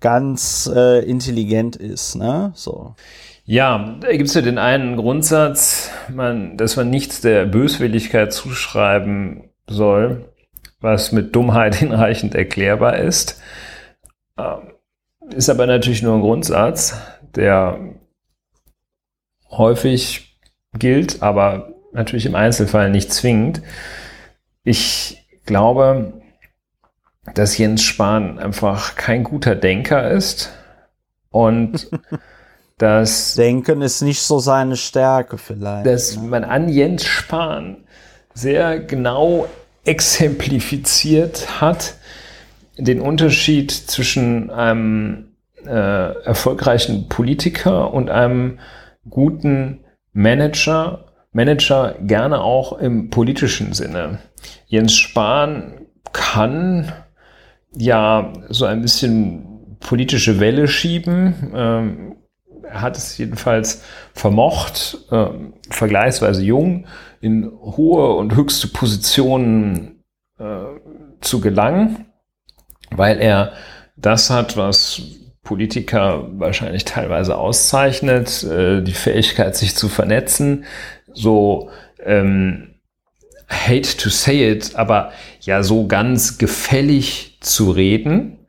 ganz äh, intelligent ist, ne? So. Ja, da gibt es ja den einen Grundsatz, man, dass man nichts der Böswilligkeit zuschreiben soll, was mit Dummheit hinreichend erklärbar ist. Ähm, ist aber natürlich nur ein Grundsatz, der häufig gilt, aber natürlich im Einzelfall nicht zwingend. Ich glaube, dass Jens Spahn einfach kein guter Denker ist und dass Denken ist nicht so seine Stärke vielleicht. dass ne? man an Jens Spahn sehr genau exemplifiziert hat den Unterschied zwischen einem äh, erfolgreichen Politiker und einem guten Manager. Manager gerne auch im politischen Sinne. Jens Spahn kann ja so ein bisschen politische Welle schieben. Ähm, er hat es jedenfalls vermocht, äh, vergleichsweise jung, in hohe und höchste Positionen äh, zu gelangen, weil er das hat, was Politiker wahrscheinlich teilweise auszeichnet, äh, die Fähigkeit, sich zu vernetzen, so ähm, hate to say it, aber ja so ganz gefällig zu reden.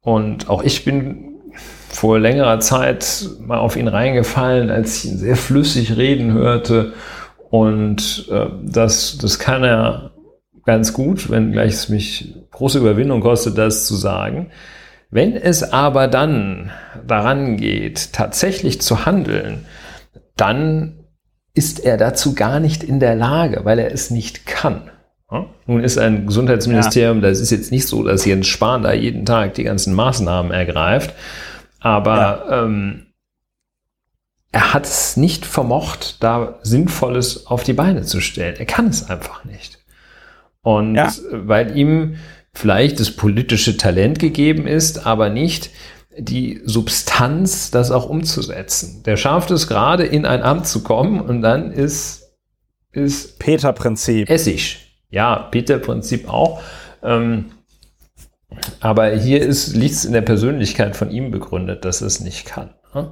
Und auch ich bin vor längerer Zeit mal auf ihn reingefallen, als ich ihn sehr flüssig reden hörte. Und äh, das, das kann er ganz gut, wenn gleich es mich große Überwindung kostet, das zu sagen. Wenn es aber dann daran geht, tatsächlich zu handeln, dann ist er dazu gar nicht in der Lage, weil er es nicht kann. Nun ist ein Gesundheitsministerium, ja. das ist jetzt nicht so, dass Jens Spahn da jeden Tag die ganzen Maßnahmen ergreift, aber ja. ähm, er hat es nicht vermocht, da Sinnvolles auf die Beine zu stellen. Er kann es einfach nicht. Und weil ihm vielleicht das politische Talent gegeben ist, aber nicht die Substanz, das auch umzusetzen. Der schafft es gerade in ein Amt zu kommen und dann ist, ist Peter-Prinzip. Essig. Ja, Peter-Prinzip auch. Ähm, aber hier liegt es in der Persönlichkeit von ihm begründet, dass es nicht kann. Ne?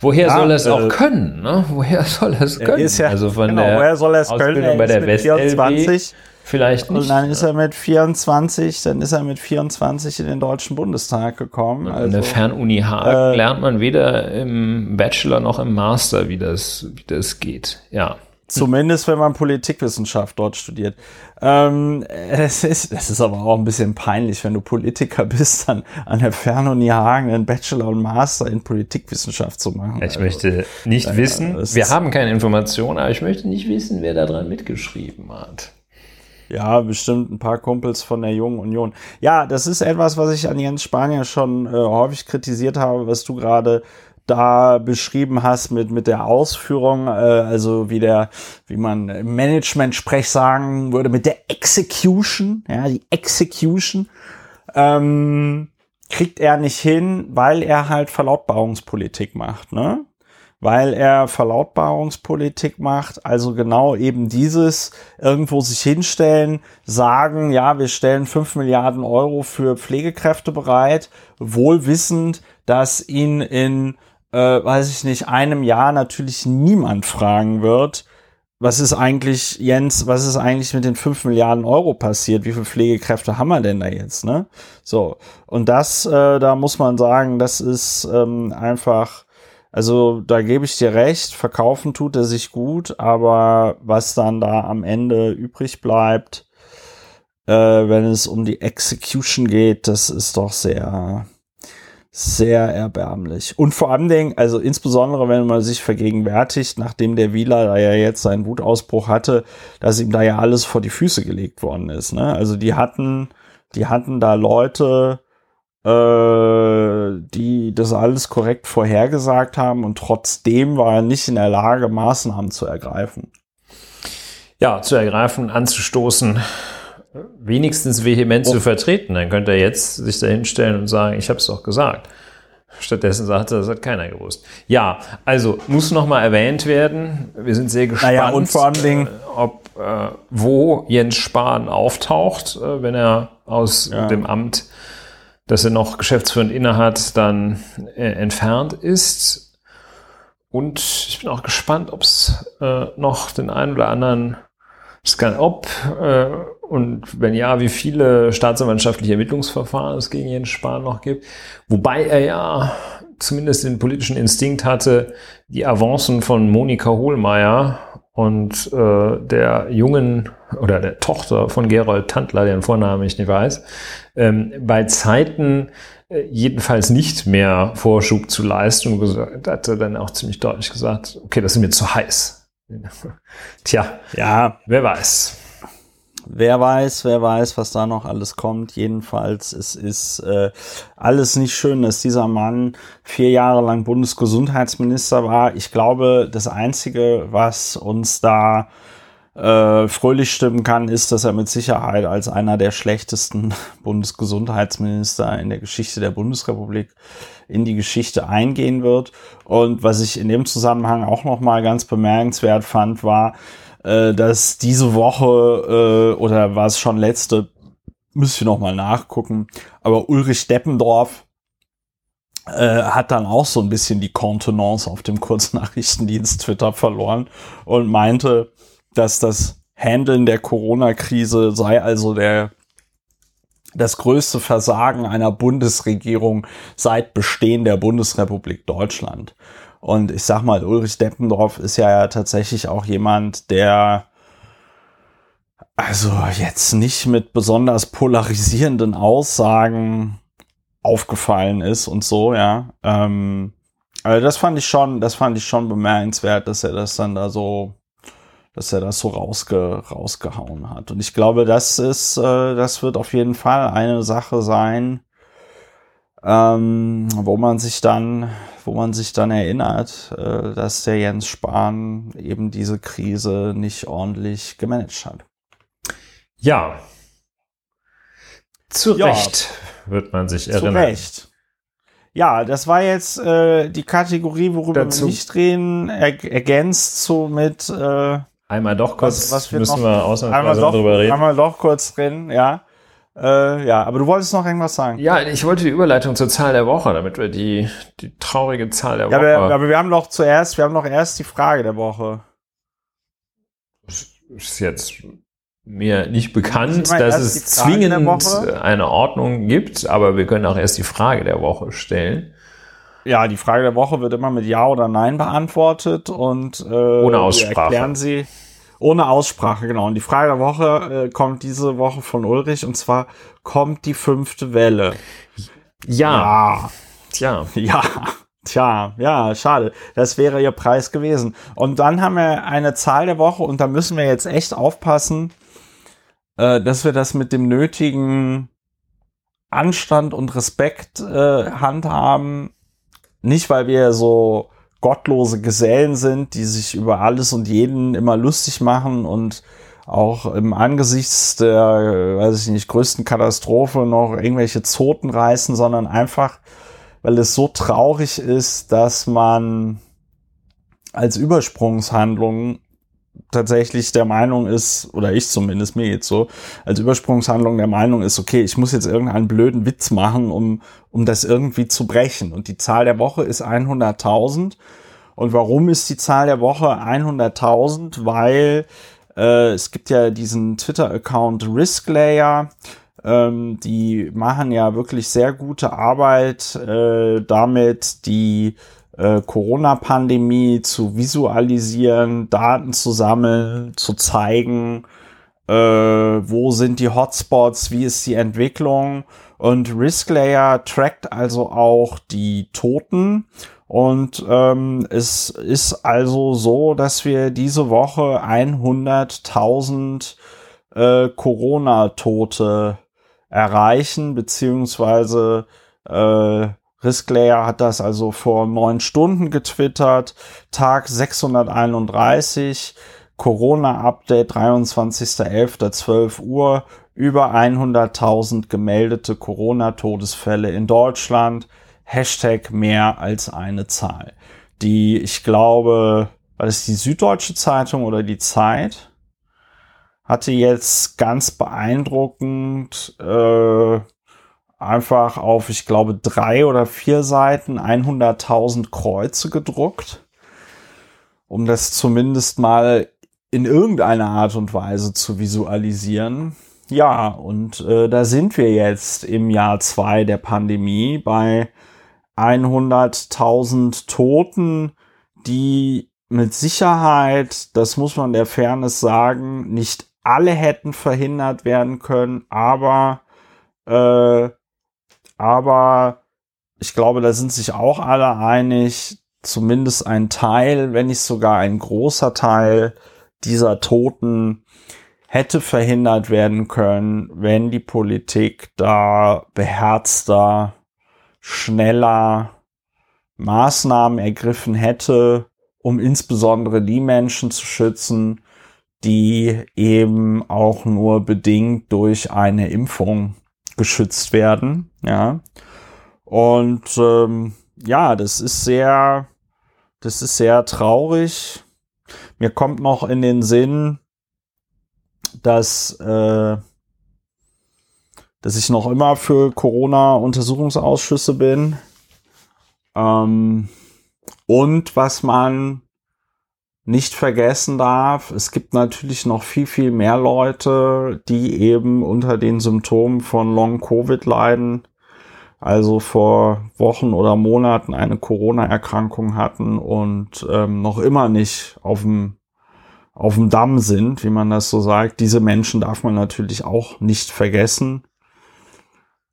Woher ja, soll er es äh, auch können? Ne? Woher soll er es können? Ja, also von genau, der woher soll er es Ausbildung können? bei der West 24 vielleicht nicht. Und dann ist er mit 24, dann ist er mit 24 in den Deutschen Bundestag gekommen. Also, An der Fernuni Hagen äh, lernt man weder im Bachelor noch im Master, wie das, wie das geht. Ja. Zumindest, wenn man Politikwissenschaft dort studiert. Ähm, es ist, es ist aber auch ein bisschen peinlich, wenn du Politiker bist, dann an der Fernuni Hagen einen Bachelor und Master in Politikwissenschaft zu machen. Ich also, möchte nicht wissen, wir haben keine Informationen, aber ich möchte nicht wissen, wer daran mitgeschrieben hat. Ja, bestimmt ein paar Kumpels von der Jungen Union. Ja, das ist etwas, was ich an Jens Spanier schon äh, häufig kritisiert habe, was du gerade da beschrieben hast mit, mit der Ausführung, äh, also wie der, wie man im Management-Sprech sagen würde, mit der Execution, ja, die Execution, ähm, kriegt er nicht hin, weil er halt Verlautbarungspolitik macht, ne? weil er Verlautbarungspolitik macht, also genau eben dieses irgendwo sich hinstellen, sagen, ja, wir stellen fünf Milliarden Euro für Pflegekräfte bereit, wohl wissend, dass ihn in, äh, weiß ich nicht, einem Jahr natürlich niemand fragen wird, was ist eigentlich, Jens, was ist eigentlich mit den fünf Milliarden Euro passiert? Wie viele Pflegekräfte haben wir denn da jetzt, ne? So. Und das, äh, da muss man sagen, das ist ähm, einfach, also da gebe ich dir recht, verkaufen tut er sich gut, aber was dann da am Ende übrig bleibt, äh, wenn es um die Execution geht, das ist doch sehr, sehr erbärmlich. Und vor allen Dingen, also insbesondere wenn man sich vergegenwärtigt, nachdem der Wieler da ja jetzt seinen Wutausbruch hatte, dass ihm da ja alles vor die Füße gelegt worden ist. Ne? Also die hatten, die hatten da Leute, äh, die das alles korrekt vorhergesagt haben und trotzdem war er nicht in der Lage, Maßnahmen zu ergreifen. Ja, zu ergreifen, anzustoßen, wenigstens vehement oh. zu vertreten. Dann könnte er jetzt sich dahinstellen und sagen, ich habe es doch gesagt. Stattdessen sagte, das hat keiner gewusst. Ja, also muss noch mal erwähnt werden. Wir sind sehr gespannt, naja, und vor allen Dingen, äh, ob äh, wo Jens Spahn auftaucht, äh, wenn er aus ja. dem Amt dass er noch geschäftsführend innehat, dann äh, entfernt ist. Und ich bin auch gespannt, ob es äh, noch den einen oder anderen Skandal, ob äh, und wenn ja, wie viele staatsanwaltschaftliche Ermittlungsverfahren es gegen Jens Spahn noch gibt. Wobei er ja zumindest den politischen Instinkt hatte, die Avancen von Monika Hohlmeier und äh, der jungen oder der Tochter von Gerold Tandler, deren Vornamen ich nicht weiß, ähm, bei Zeiten äh, jedenfalls nicht mehr Vorschub zu leisten und gesagt, hat er dann auch ziemlich deutlich gesagt, okay, das ist mir zu heiß. Tja, ja, wer weiß. Wer weiß, wer weiß, was da noch alles kommt. Jedenfalls, es ist äh, alles nicht schön, dass dieser Mann vier Jahre lang Bundesgesundheitsminister war. Ich glaube, das Einzige, was uns da äh, fröhlich stimmen kann, ist, dass er mit Sicherheit als einer der schlechtesten Bundesgesundheitsminister in der Geschichte der Bundesrepublik in die Geschichte eingehen wird. Und was ich in dem Zusammenhang auch noch mal ganz bemerkenswert fand, war, äh, dass diese Woche äh, oder war es schon letzte, müsste ich noch mal nachgucken, aber Ulrich Deppendorf äh, hat dann auch so ein bisschen die Kontenance auf dem Kurznachrichtendienst Twitter verloren und meinte, dass das Handeln der Corona-Krise sei also der das größte Versagen einer Bundesregierung seit Bestehen der Bundesrepublik Deutschland. Und ich sag mal, Ulrich Deppendorf ist ja tatsächlich auch jemand, der also jetzt nicht mit besonders polarisierenden Aussagen aufgefallen ist und so, ja. Ähm, also das fand ich schon, das fand ich schon bemerkenswert, dass er das dann da so, dass er das so rausge, rausgehauen hat. Und ich glaube, das ist, äh, das wird auf jeden Fall eine Sache sein, ähm, wo man sich dann, wo man sich dann erinnert, äh, dass der Jens Spahn eben diese Krise nicht ordentlich gemanagt hat. Ja. Zu ja. Recht wird man sich erinnern. Zu Recht. Ja, das war jetzt äh, die Kategorie, worüber Dazu. wir nicht reden, er ergänzt so mit äh, Einmal doch kurz, was, was müssen wir ausnahmsweise drüber reden. Einmal doch kurz reden, ja. Äh, ja, aber du wolltest noch irgendwas sagen. Ja, ich wollte die Überleitung zur Zahl der Woche, damit wir die, die traurige Zahl der ja, Woche. Aber, aber wir haben doch zuerst, wir haben noch erst die Frage der Woche. Ist jetzt mir nicht bekannt, dass es zwingend eine Ordnung gibt, aber wir können auch erst die Frage der Woche stellen. Ja, die Frage der Woche wird immer mit Ja oder Nein beantwortet und äh, ohne Aussprache. erklären Sie ohne Aussprache, genau. Und die Frage der Woche äh, kommt diese Woche von Ulrich und zwar kommt die fünfte Welle. Ja. ja. Tja. Ja. Tja, ja, schade. Das wäre ihr Preis gewesen. Und dann haben wir eine Zahl der Woche und da müssen wir jetzt echt aufpassen, äh, dass wir das mit dem nötigen Anstand und Respekt äh, handhaben. Nicht, weil wir so gottlose Gesellen sind, die sich über alles und jeden immer lustig machen und auch im Angesichts der, weiß ich nicht, größten Katastrophe noch irgendwelche Zoten reißen, sondern einfach, weil es so traurig ist, dass man als Übersprungshandlung tatsächlich der Meinung ist, oder ich zumindest mir jetzt so, als Übersprungshandlung der Meinung ist, okay, ich muss jetzt irgendeinen blöden Witz machen, um, um das irgendwie zu brechen. Und die Zahl der Woche ist 100.000. Und warum ist die Zahl der Woche 100.000? Weil äh, es gibt ja diesen Twitter-Account Risklayer, ähm, die machen ja wirklich sehr gute Arbeit äh, damit, die äh, Corona-Pandemie zu visualisieren, Daten zu sammeln, zu zeigen, äh, wo sind die Hotspots, wie ist die Entwicklung. Und Risklayer trackt also auch die Toten und ähm, es ist also so, dass wir diese Woche 100.000 äh, Corona-Tote erreichen, beziehungsweise äh, Risklayer hat das also vor neun Stunden getwittert, Tag 631, Corona-Update 23.11.12 Uhr, über 100.000 gemeldete Corona-Todesfälle in Deutschland. Hashtag mehr als eine Zahl. Die, ich glaube, war das die Süddeutsche Zeitung oder die Zeit? Hatte jetzt ganz beeindruckend äh, einfach auf, ich glaube, drei oder vier Seiten 100.000 Kreuze gedruckt, um das zumindest mal in irgendeiner Art und Weise zu visualisieren. Ja, und äh, da sind wir jetzt im Jahr zwei der Pandemie bei 100.000 Toten, die mit Sicherheit, das muss man der Fairness sagen, nicht alle hätten verhindert werden können, aber, äh, aber ich glaube, da sind sich auch alle einig, zumindest ein Teil, wenn nicht sogar ein großer Teil dieser Toten hätte verhindert werden können, wenn die Politik da beherzter, schneller Maßnahmen ergriffen hätte, um insbesondere die Menschen zu schützen, die eben auch nur bedingt durch eine Impfung geschützt werden. Ja. Und ähm, ja, das ist sehr, das ist sehr traurig. Mir kommt noch in den Sinn, dass, äh, dass ich noch immer für Corona-Untersuchungsausschüsse bin. Ähm, und was man nicht vergessen darf, es gibt natürlich noch viel, viel mehr Leute, die eben unter den Symptomen von Long-Covid leiden, also vor Wochen oder Monaten eine Corona-Erkrankung hatten und ähm, noch immer nicht auf dem auf dem Damm sind, wie man das so sagt. Diese Menschen darf man natürlich auch nicht vergessen.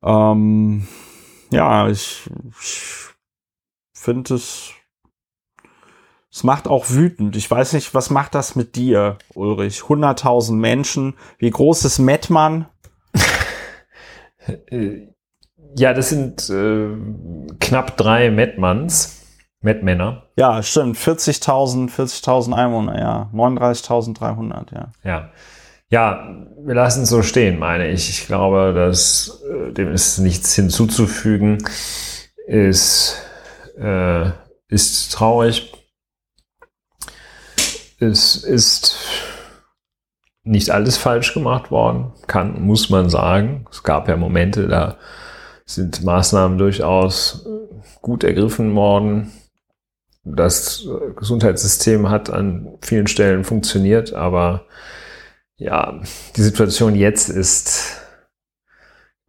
Ähm, ja, ich, ich finde es, es macht auch wütend. Ich weiß nicht, was macht das mit dir, Ulrich? 100.000 Menschen. Wie groß ist Mettmann? ja, das sind äh, knapp drei Mettmanns. Mettmänner. Ja, stimmt. 40.000, 40.000 Einwohner, ja. 39.300, ja. Ja. Ja, wir lassen es so stehen, meine ich. Ich glaube, dass äh, dem ist nichts hinzuzufügen. Ist, äh, ist traurig. Es ist nicht alles falsch gemacht worden, kann, muss man sagen. Es gab ja Momente, da sind Maßnahmen durchaus gut ergriffen worden das Gesundheitssystem hat an vielen Stellen funktioniert, aber ja, die Situation jetzt ist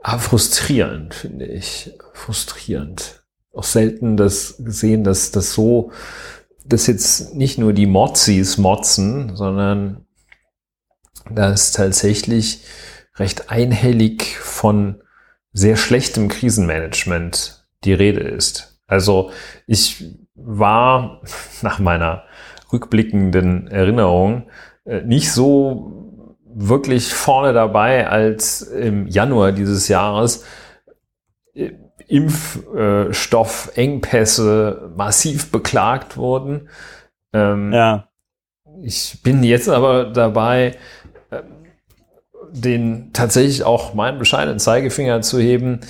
frustrierend, finde ich. Frustrierend. Auch selten das gesehen, dass das so, dass jetzt nicht nur die Mozis motzen, sondern dass tatsächlich recht einhellig von sehr schlechtem Krisenmanagement die Rede ist. Also ich war nach meiner rückblickenden Erinnerung äh, nicht so wirklich vorne dabei, als im Januar dieses Jahres äh, Impfstoffengpässe massiv beklagt wurden. Ähm, ja. Ich bin jetzt aber dabei, äh, den tatsächlich auch meinen bescheidenen Zeigefinger zu heben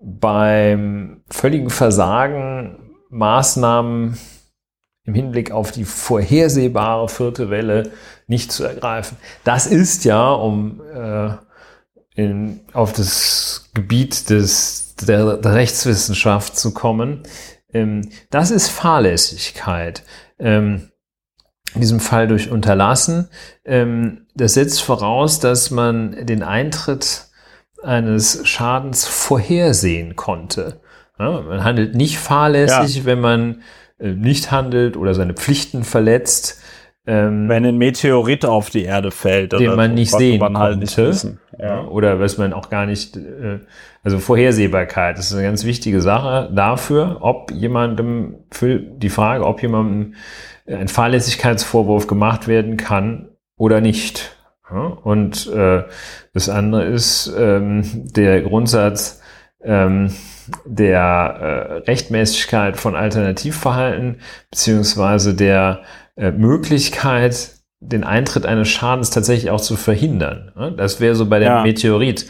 beim völligen Versagen Maßnahmen im Hinblick auf die vorhersehbare vierte Welle nicht zu ergreifen. Das ist ja, um äh, in, auf das Gebiet des, der, der Rechtswissenschaft zu kommen, ähm, das ist Fahrlässigkeit. Ähm, in diesem Fall durch Unterlassen. Ähm, das setzt voraus, dass man den Eintritt eines Schadens vorhersehen konnte. Ja, man handelt nicht fahrlässig, ja. wenn man äh, nicht handelt oder seine Pflichten verletzt. Ähm, wenn ein Meteorit auf die Erde fällt, den man nicht sehen man halt nicht wissen. Ja. Oder was man auch gar nicht, äh, also Vorhersehbarkeit das ist eine ganz wichtige Sache dafür, ob jemandem, für die Frage, ob jemandem ein Fahrlässigkeitsvorwurf gemacht werden kann oder nicht. Ja? Und äh, das andere ist ähm, der Grundsatz, ähm, der äh, Rechtmäßigkeit von Alternativverhalten beziehungsweise der äh, Möglichkeit, den Eintritt eines Schadens tatsächlich auch zu verhindern. Das wäre so bei dem ja. Meteorit.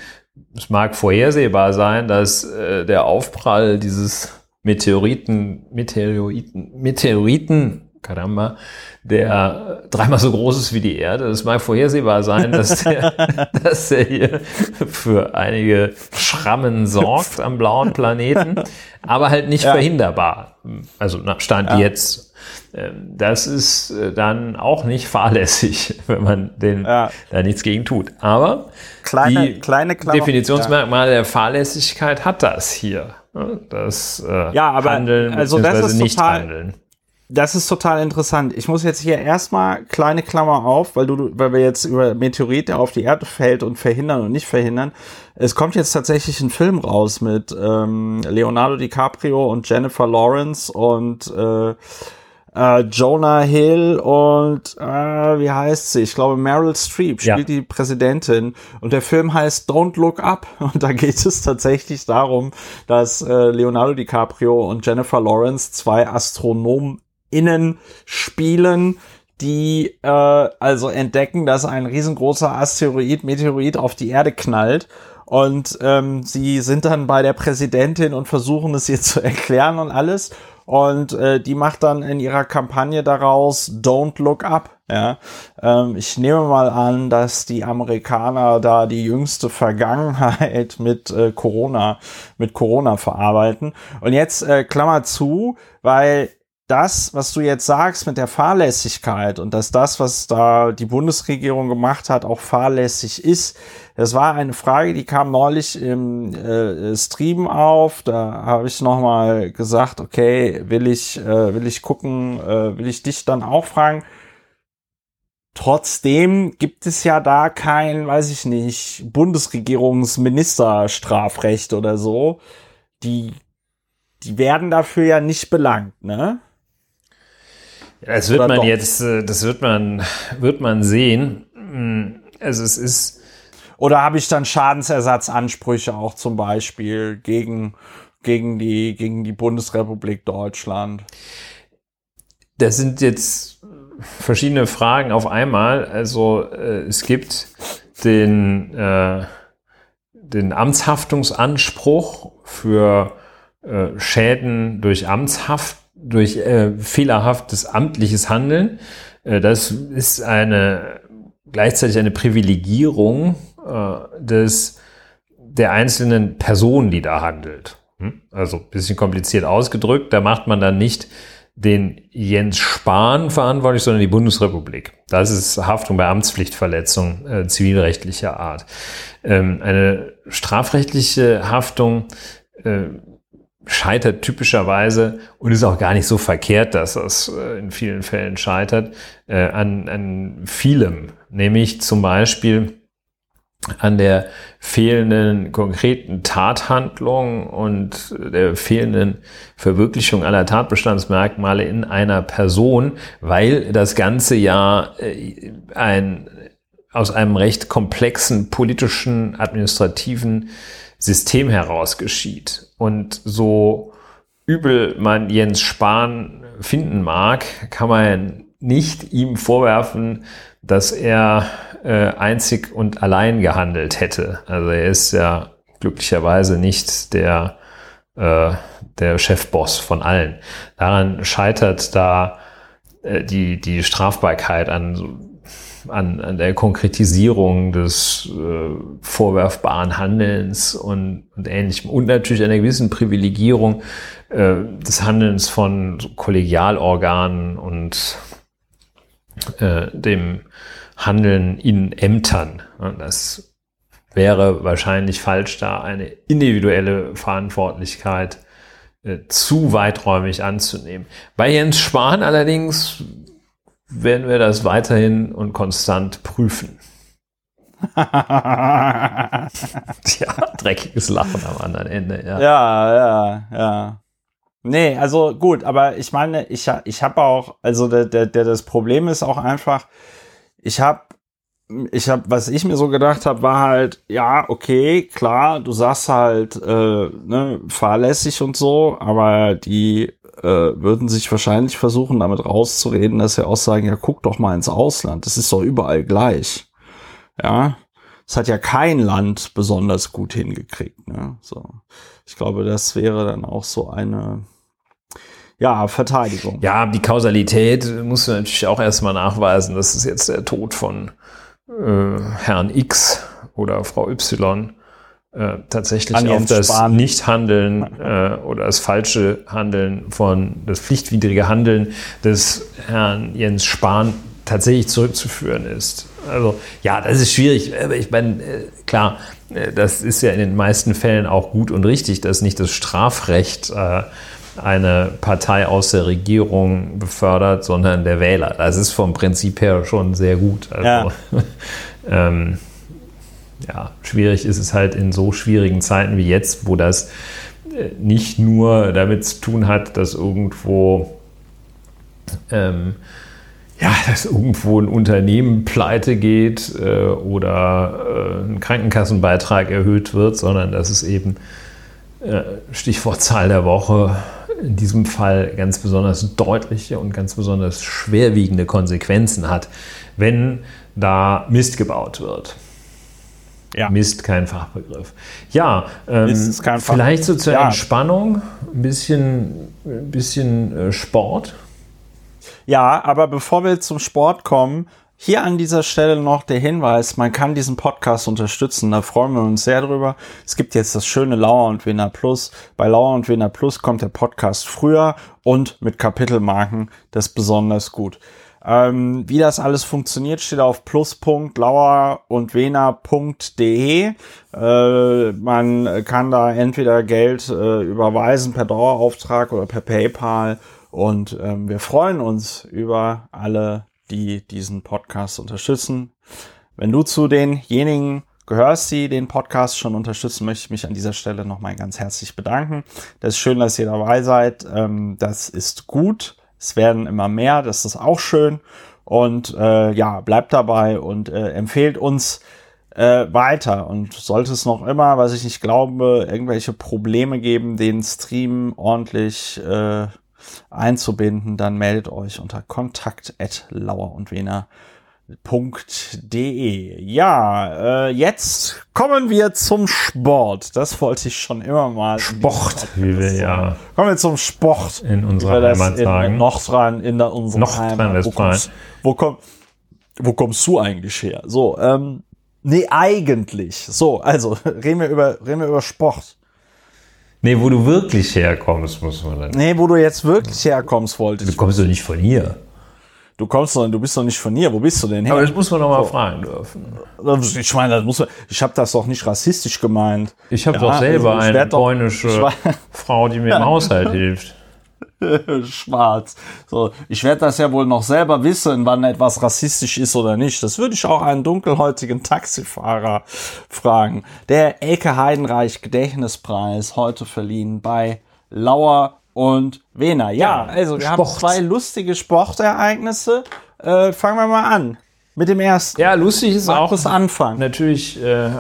Es mag vorhersehbar sein, dass äh, der Aufprall dieses Meteoriten, Meteoriten, Meteoriten, caramba, der dreimal so groß ist wie die Erde. Es mag vorhersehbar sein, dass der, dass der hier für einige Schrammen sorgt am blauen Planeten, aber halt nicht ja. verhinderbar. Also na, Stand ja. jetzt. Ähm, das ist äh, dann auch nicht fahrlässig, wenn man den ja. da nichts gegen tut. Aber kleine, die kleine Definitionsmerkmale der Fahrlässigkeit hat das hier. Das äh, ja, aber Handeln also das ist total, Handeln das ist total interessant. Ich muss jetzt hier erstmal kleine Klammer auf, weil du, weil wir jetzt über Meteorit, der auf die Erde fällt und verhindern und nicht verhindern. Es kommt jetzt tatsächlich ein Film raus mit ähm, Leonardo DiCaprio und Jennifer Lawrence und äh, äh, Jonah Hill und äh, wie heißt sie? Ich glaube Meryl Streep spielt ja. die Präsidentin und der Film heißt Don't Look Up und da geht es tatsächlich darum, dass äh, Leonardo DiCaprio und Jennifer Lawrence zwei Astronomen innen spielen, die äh, also entdecken, dass ein riesengroßer Asteroid, Meteorit auf die Erde knallt und ähm, sie sind dann bei der Präsidentin und versuchen es ihr zu erklären und alles und äh, die macht dann in ihrer Kampagne daraus Don't Look Up. Ja, ähm, ich nehme mal an, dass die Amerikaner da die jüngste Vergangenheit mit äh, Corona mit Corona verarbeiten. Und jetzt äh, Klammer zu, weil das, was du jetzt sagst mit der Fahrlässigkeit und dass das, was da die Bundesregierung gemacht hat, auch fahrlässig ist, das war eine Frage, die kam neulich im äh, Stream auf. Da habe ich nochmal gesagt, okay, will ich, äh, will ich gucken, äh, will ich dich dann auch fragen. Trotzdem gibt es ja da kein, weiß ich nicht, Bundesregierungsministerstrafrecht oder so. Die, die werden dafür ja nicht belangt, ne? Das wird man jetzt, äh, das wird man, wird man sehen. Hm, also es ist. Oder habe ich dann Schadensersatzansprüche auch zum Beispiel gegen, gegen, die, gegen die Bundesrepublik Deutschland? Das sind jetzt verschiedene Fragen auf einmal. Also äh, es gibt den, äh, den Amtshaftungsanspruch für äh, Schäden durch Amtshaft durch äh, fehlerhaftes amtliches Handeln. Äh, das ist eine gleichzeitig eine Privilegierung äh, des der einzelnen Person, die da handelt. Hm? Also bisschen kompliziert ausgedrückt, da macht man dann nicht den Jens Spahn verantwortlich, sondern die Bundesrepublik. Das ist Haftung bei Amtspflichtverletzung äh, zivilrechtlicher Art. Ähm, eine strafrechtliche Haftung äh, scheitert typischerweise und ist auch gar nicht so verkehrt, dass das äh, in vielen Fällen scheitert, äh, an, an vielem, nämlich zum Beispiel an der fehlenden konkreten Tathandlung und der fehlenden Verwirklichung aller Tatbestandsmerkmale in einer Person, weil das ganze ja äh, ein, aus einem recht komplexen politischen, administrativen System heraus geschieht. Und so übel man Jens Spahn finden mag, kann man nicht ihm vorwerfen, dass er äh, einzig und allein gehandelt hätte. Also er ist ja glücklicherweise nicht der, äh, der Chefboss von allen. Daran scheitert da äh, die, die Strafbarkeit an an, an der Konkretisierung des äh, vorwerfbaren Handelns und, und ähnlichem und natürlich einer gewissen Privilegierung äh, des Handelns von Kollegialorganen und äh, dem Handeln in Ämtern. Das wäre wahrscheinlich falsch, da eine individuelle Verantwortlichkeit äh, zu weiträumig anzunehmen. Bei Jens Spahn allerdings werden wir das weiterhin und konstant prüfen. ja, dreckiges Lachen am anderen Ende, ja. Ja, ja, ja. Nee, also gut, aber ich meine, ich, ich habe auch, also der, der, der, das Problem ist auch einfach, ich habe, ich habe, was ich mir so gedacht habe, war halt, ja, okay, klar, du sagst halt, äh, ne, fahrlässig und so, aber die äh, würden sich wahrscheinlich versuchen, damit rauszureden, dass sie auch sagen, ja, guck doch mal ins Ausland, das ist doch überall gleich. Ja, es hat ja kein Land besonders gut hingekriegt. Ne? So, ich glaube, das wäre dann auch so eine ja, Verteidigung. Ja, die Kausalität muss man natürlich auch erstmal nachweisen. Das ist jetzt der Tod von äh, Herrn X oder Frau Y äh, tatsächlich An auf das Spahn. Nichthandeln äh, oder das falsche Handeln von, das pflichtwidrige Handeln des Herrn Jens Spahn tatsächlich zurückzuführen ist. Also ja, das ist schwierig. Aber ich meine, äh, klar, äh, das ist ja in den meisten Fällen auch gut und richtig, dass nicht das Strafrecht äh, eine Partei aus der Regierung befördert, sondern der Wähler. Das ist vom Prinzip her schon sehr gut. Also, ja. ähm, ja, schwierig ist es halt in so schwierigen Zeiten wie jetzt, wo das äh, nicht nur damit zu tun hat, dass irgendwo ähm, ja, dass irgendwo ein Unternehmen pleite geht äh, oder äh, ein Krankenkassenbeitrag erhöht wird, sondern dass es eben äh, Stichwort Zahl der Woche in diesem Fall ganz besonders deutliche und ganz besonders schwerwiegende Konsequenzen hat, wenn da Mist gebaut wird. Ja. Mist, kein Fachbegriff. Ja, ähm, vielleicht so zur ja. Entspannung ein bisschen, ein bisschen äh, Sport. Ja, aber bevor wir zum Sport kommen, hier an dieser Stelle noch der Hinweis, man kann diesen Podcast unterstützen, da freuen wir uns sehr drüber. Es gibt jetzt das schöne Lauer und Wiener Plus. Bei Lauer und Wiener Plus kommt der Podcast früher und mit Kapitelmarken, das ist besonders gut. Ähm, wie das alles funktioniert, steht auf plus.lauer und wena.de. Äh, man kann da entweder Geld äh, überweisen per Dauerauftrag oder per PayPal und ähm, wir freuen uns über alle, die diesen Podcast unterstützen. Wenn du zu denjenigen gehörst, die den Podcast schon unterstützen, möchte ich mich an dieser Stelle nochmal ganz herzlich bedanken. Das ist schön, dass ihr dabei seid. Ähm, das ist gut. Es werden immer mehr. Das ist auch schön. Und äh, ja, bleibt dabei und äh, empfehlt uns äh, weiter. Und sollte es noch immer, was ich nicht glaube, irgendwelche Probleme geben, den Stream ordentlich äh, einzubinden, dann meldet euch unter kontakt.lauer und Wiener.de. Ja, äh, jetzt kommen wir zum Sport. Das wollte ich schon immer mal. Sport, wie wir ja. Kommen wir zum Sport. In unserer Heimat sagen. In Nordrhein, in der, unserer Nordrhein-Westfalen. Wo, wo, komm, wo kommst du eigentlich her? So, ähm, nee, eigentlich. So, also, reden wir über, reden wir über Sport. Nee, wo du wirklich herkommst, muss man dann. Nee, wo du jetzt wirklich herkommst, wolltest du. kommst doch nicht von hier. Du kommst doch, du bist doch nicht von hier. Wo bist du denn her? Aber das muss man doch mal so. fragen dürfen. Ich meine, das muss man, ich habe das doch nicht rassistisch gemeint. Ich habe ja, doch selber also, eine polnische Frau, die mir im Haushalt hilft. Schwarz. So, ich werde das ja wohl noch selber wissen, wann etwas rassistisch ist oder nicht. Das würde ich auch einen dunkelhäutigen Taxifahrer fragen. Der Elke Heidenreich Gedächtnispreis heute verliehen bei Lauer und Wena. Ja, also wir Sport. haben zwei lustige Sportereignisse. Äh, fangen wir mal an mit dem ersten. Ja, lustig ist auch das Anfang. Natürlich äh, äh,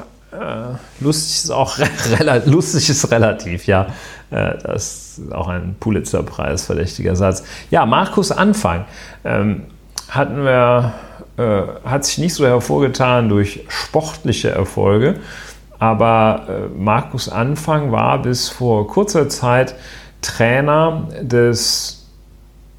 lustig ist auch lustig ist relativ, ja. Äh, das ist auch ein Pulitzer-Preis verdächtiger Satz. Ja, Markus Anfang ähm, hatten wir, äh, hat sich nicht so hervorgetan durch sportliche Erfolge, aber äh, Markus Anfang war bis vor kurzer Zeit Trainer des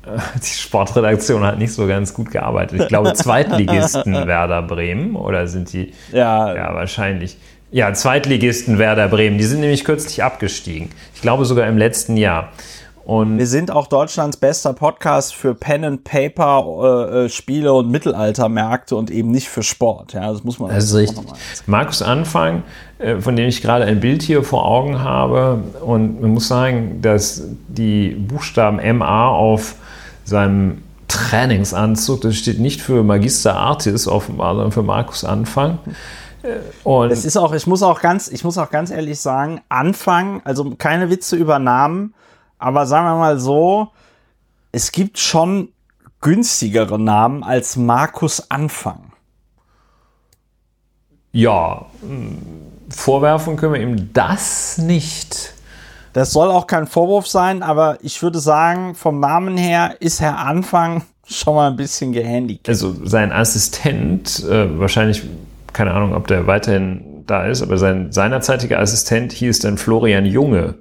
äh, die Sportredaktion hat nicht so ganz gut gearbeitet. Ich glaube, Zweitligisten Werder Bremen oder sind die? Ja, ja wahrscheinlich. Ja, Zweitligisten Werder Bremen. Die sind nämlich kürzlich abgestiegen. Ich glaube sogar im letzten Jahr. Und wir sind auch Deutschlands bester Podcast für Pen and Paper äh, äh Spiele und Mittelaltermärkte und eben nicht für Sport. Ja, das muss man. Das ist richtig. Markus Anfang, äh, von dem ich gerade ein Bild hier vor Augen habe, und man muss sagen, dass die Buchstaben MA auf seinem Trainingsanzug, das steht nicht für Magister Artis offenbar, sondern für Markus Anfang. Und es ist auch, ich muss auch ganz, ich muss auch ganz ehrlich sagen, Anfang, also keine Witze über Namen, aber sagen wir mal so, es gibt schon günstigere Namen als Markus Anfang. Ja, vorwerfen können wir ihm das nicht. Das soll auch kein Vorwurf sein, aber ich würde sagen, vom Namen her ist Herr Anfang schon mal ein bisschen gehandicapt. Also sein Assistent, äh, wahrscheinlich keine Ahnung, ob der weiterhin da ist, aber sein seinerzeitiger Assistent hieß dann Florian Junge.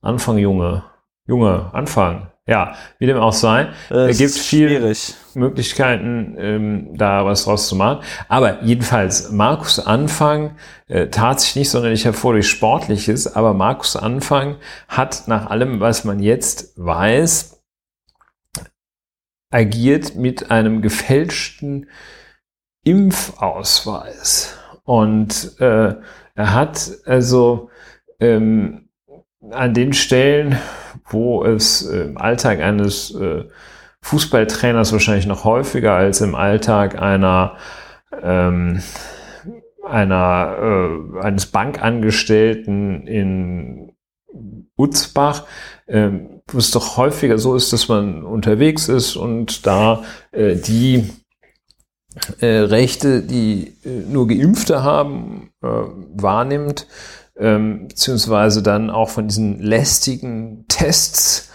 Anfang Junge. Junge, Anfang. Ja, wie dem auch sei. Es gibt viele Möglichkeiten, ähm, da was draus zu machen. Aber jedenfalls, Markus Anfang äh, tat sich nicht sonderlich hervor durch Sportliches, aber Markus Anfang hat nach allem, was man jetzt weiß, agiert mit einem gefälschten Impfausweis. Und äh, er hat also ähm, an den Stellen, wo es im Alltag eines äh, Fußballtrainers wahrscheinlich noch häufiger als im Alltag einer ähm, einer äh, eines Bankangestellten in Utzbach, ähm, wo es doch häufiger so ist, dass man unterwegs ist und da äh, die äh, Rechte, die äh, nur Geimpfte haben, äh, wahrnimmt, ähm, beziehungsweise dann auch von diesen lästigen Tests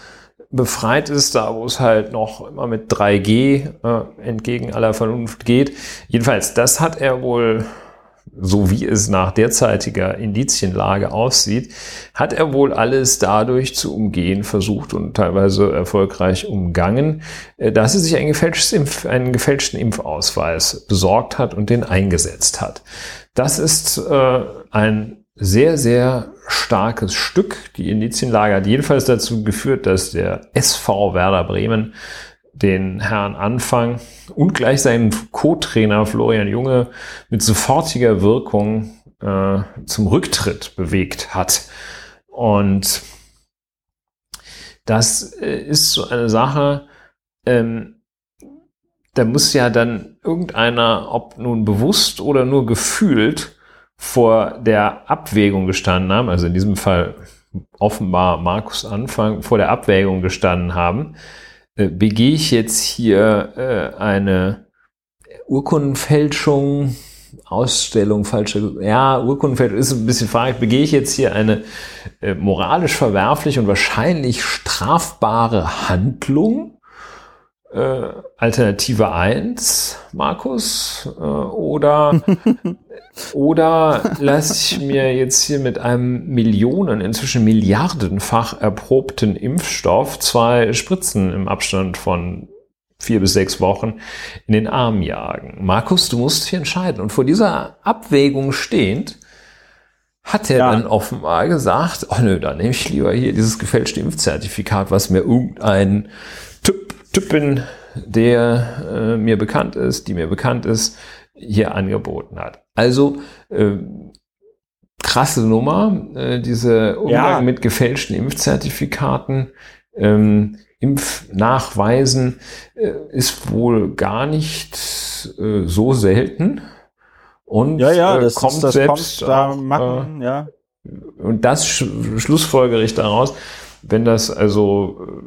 befreit ist, da wo es halt noch immer mit 3G äh, entgegen aller Vernunft geht. Jedenfalls, das hat er wohl so wie es nach derzeitiger Indizienlage aussieht, hat er wohl alles dadurch zu umgehen versucht und teilweise erfolgreich umgangen, äh, dass er sich einen, Impf-, einen gefälschten Impfausweis besorgt hat und den eingesetzt hat. Das ist äh, ein sehr, sehr starkes Stück. Die Indizienlage hat jedenfalls dazu geführt, dass der SV Werder Bremen den Herrn Anfang und gleich seinen Co-Trainer Florian Junge mit sofortiger Wirkung äh, zum Rücktritt bewegt hat. Und das äh, ist so eine Sache, ähm, da muss ja dann irgendeiner, ob nun bewusst oder nur gefühlt, vor der Abwägung gestanden haben, also in diesem Fall offenbar Markus Anfang, vor der Abwägung gestanden haben, äh, begehe ich jetzt hier äh, eine Urkundenfälschung, Ausstellung, falsche, ja, Urkundenfälschung ist ein bisschen fraglich, begehe ich jetzt hier eine äh, moralisch verwerfliche und wahrscheinlich strafbare Handlung? Äh, Alternative 1, Markus, äh, oder Oder lasse ich mir jetzt hier mit einem Millionen, inzwischen milliardenfach erprobten Impfstoff zwei Spritzen im Abstand von vier bis sechs Wochen in den Arm jagen? Markus, du musst hier entscheiden. Und vor dieser Abwägung stehend, hat er ja. dann offenbar gesagt, oh nö, dann nehme ich lieber hier dieses gefälschte Impfzertifikat, was mir irgendein Typin, der äh, mir bekannt ist, die mir bekannt ist, hier angeboten hat. Also äh, krasse Nummer, äh, diese Umgang ja. mit gefälschten Impfzertifikaten, ähm, Impfnachweisen äh, ist wohl gar nicht äh, so selten. Und ja, ja, äh, das kommt ist, das selbst kommt da machen, äh, ja. Und das sch schlussfolgere ich daraus, wenn das also,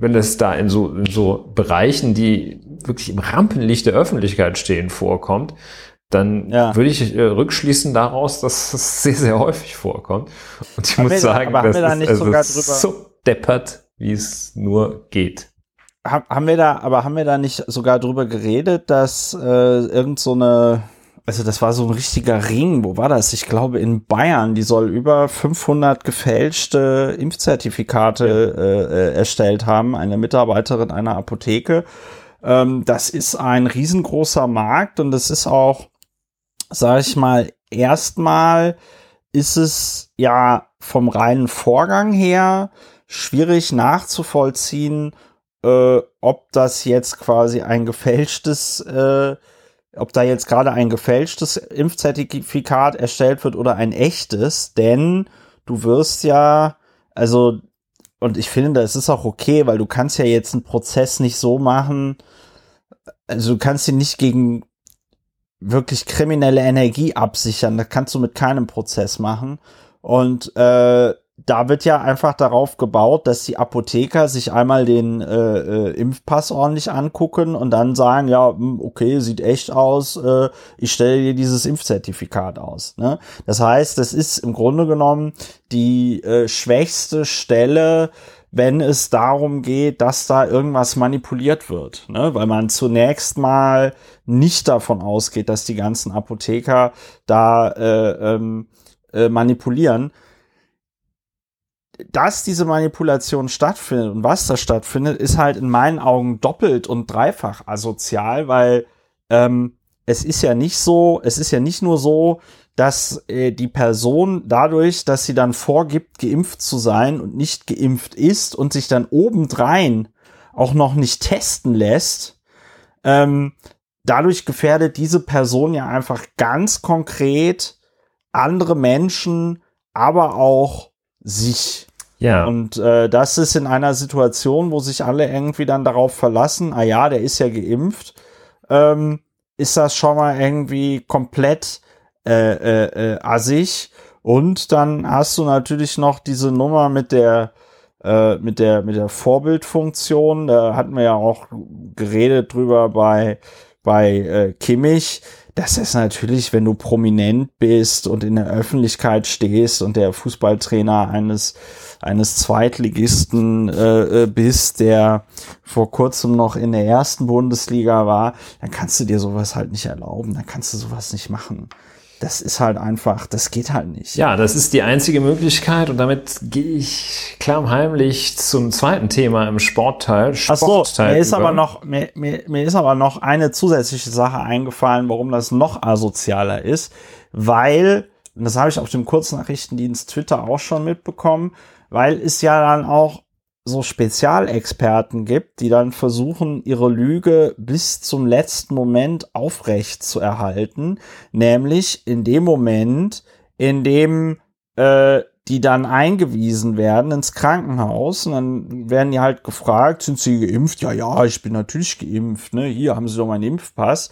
wenn das da in so, in so Bereichen, die wirklich im Rampenlicht der Öffentlichkeit stehen, vorkommt, dann ja. würde ich äh, rückschließen daraus, dass es sehr, sehr häufig vorkommt. Und ich haben muss wir, sagen, das ist da also so deppert, wie es nur geht. Haben wir da, aber haben wir da nicht sogar drüber geredet, dass äh, irgend so eine, also das war so ein richtiger Ring, wo war das? Ich glaube in Bayern, die soll über 500 gefälschte Impfzertifikate äh, äh, erstellt haben, eine Mitarbeiterin einer Apotheke. Ähm, das ist ein riesengroßer Markt und das ist auch sage ich mal, erstmal ist es ja vom reinen Vorgang her schwierig nachzuvollziehen, äh, ob das jetzt quasi ein gefälschtes, äh, ob da jetzt gerade ein gefälschtes Impfzertifikat erstellt wird oder ein echtes, denn du wirst ja, also, und ich finde, das ist auch okay, weil du kannst ja jetzt einen Prozess nicht so machen, also du kannst ihn nicht gegen wirklich kriminelle Energie absichern. Das kannst du mit keinem Prozess machen. Und äh, da wird ja einfach darauf gebaut, dass die Apotheker sich einmal den äh, äh, Impfpass ordentlich angucken und dann sagen, ja, hm, okay, sieht echt aus, äh, ich stelle dir dieses Impfzertifikat aus. Ne? Das heißt, das ist im Grunde genommen die äh, schwächste Stelle wenn es darum geht, dass da irgendwas manipuliert wird. Ne? Weil man zunächst mal nicht davon ausgeht, dass die ganzen Apotheker da äh, ähm, äh, manipulieren. Dass diese Manipulation stattfindet und was da stattfindet, ist halt in meinen Augen doppelt und dreifach asozial, weil ähm, es ist ja nicht so, es ist ja nicht nur so, dass äh, die Person dadurch, dass sie dann vorgibt, geimpft zu sein und nicht geimpft ist und sich dann obendrein auch noch nicht testen lässt, ähm, dadurch gefährdet diese Person ja einfach ganz konkret andere Menschen, aber auch sich. Ja. Und äh, das ist in einer Situation, wo sich alle irgendwie dann darauf verlassen, ah ja, der ist ja geimpft, ähm, ist das schon mal irgendwie komplett äh, äh, äh, assig. Und dann hast du natürlich noch diese Nummer mit der äh, mit der mit der Vorbildfunktion. Da hatten wir ja auch geredet drüber bei bei äh, Kimmich das ist natürlich, wenn du prominent bist und in der Öffentlichkeit stehst und der Fußballtrainer eines eines Zweitligisten äh, äh, bist, der vor kurzem noch in der ersten Bundesliga war, dann kannst du dir sowas halt nicht erlauben, dann kannst du sowas nicht machen das ist halt einfach, das geht halt nicht. Ja, das ist die einzige Möglichkeit und damit gehe ich klammheimlich zum zweiten Thema im Sportteil. Sportteil Ach so, mir ist aber noch, mir, mir, mir ist aber noch eine zusätzliche Sache eingefallen, warum das noch asozialer ist, weil, und das habe ich auf dem Kurznachrichtendienst Twitter auch schon mitbekommen, weil es ja dann auch so Spezialexperten gibt, die dann versuchen, ihre Lüge bis zum letzten Moment aufrecht zu erhalten, nämlich in dem Moment, in dem äh, die dann eingewiesen werden ins Krankenhaus und dann werden die halt gefragt, sind sie geimpft? Ja, ja, ich bin natürlich geimpft, ne? Hier haben sie doch meinen Impfpass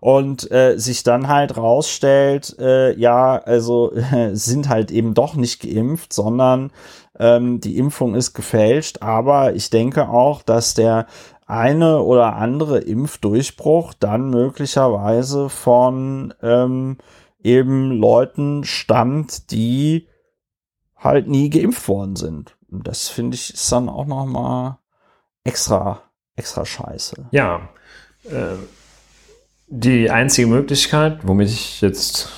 und äh, sich dann halt rausstellt, äh, ja, also äh, sind halt eben doch nicht geimpft, sondern ähm, die Impfung ist gefälscht. Aber ich denke auch, dass der eine oder andere Impfdurchbruch dann möglicherweise von ähm, eben Leuten stammt, die halt nie geimpft worden sind. Und das finde ich ist dann auch noch mal extra extra scheiße. Ja, äh, die einzige Möglichkeit, womit ich jetzt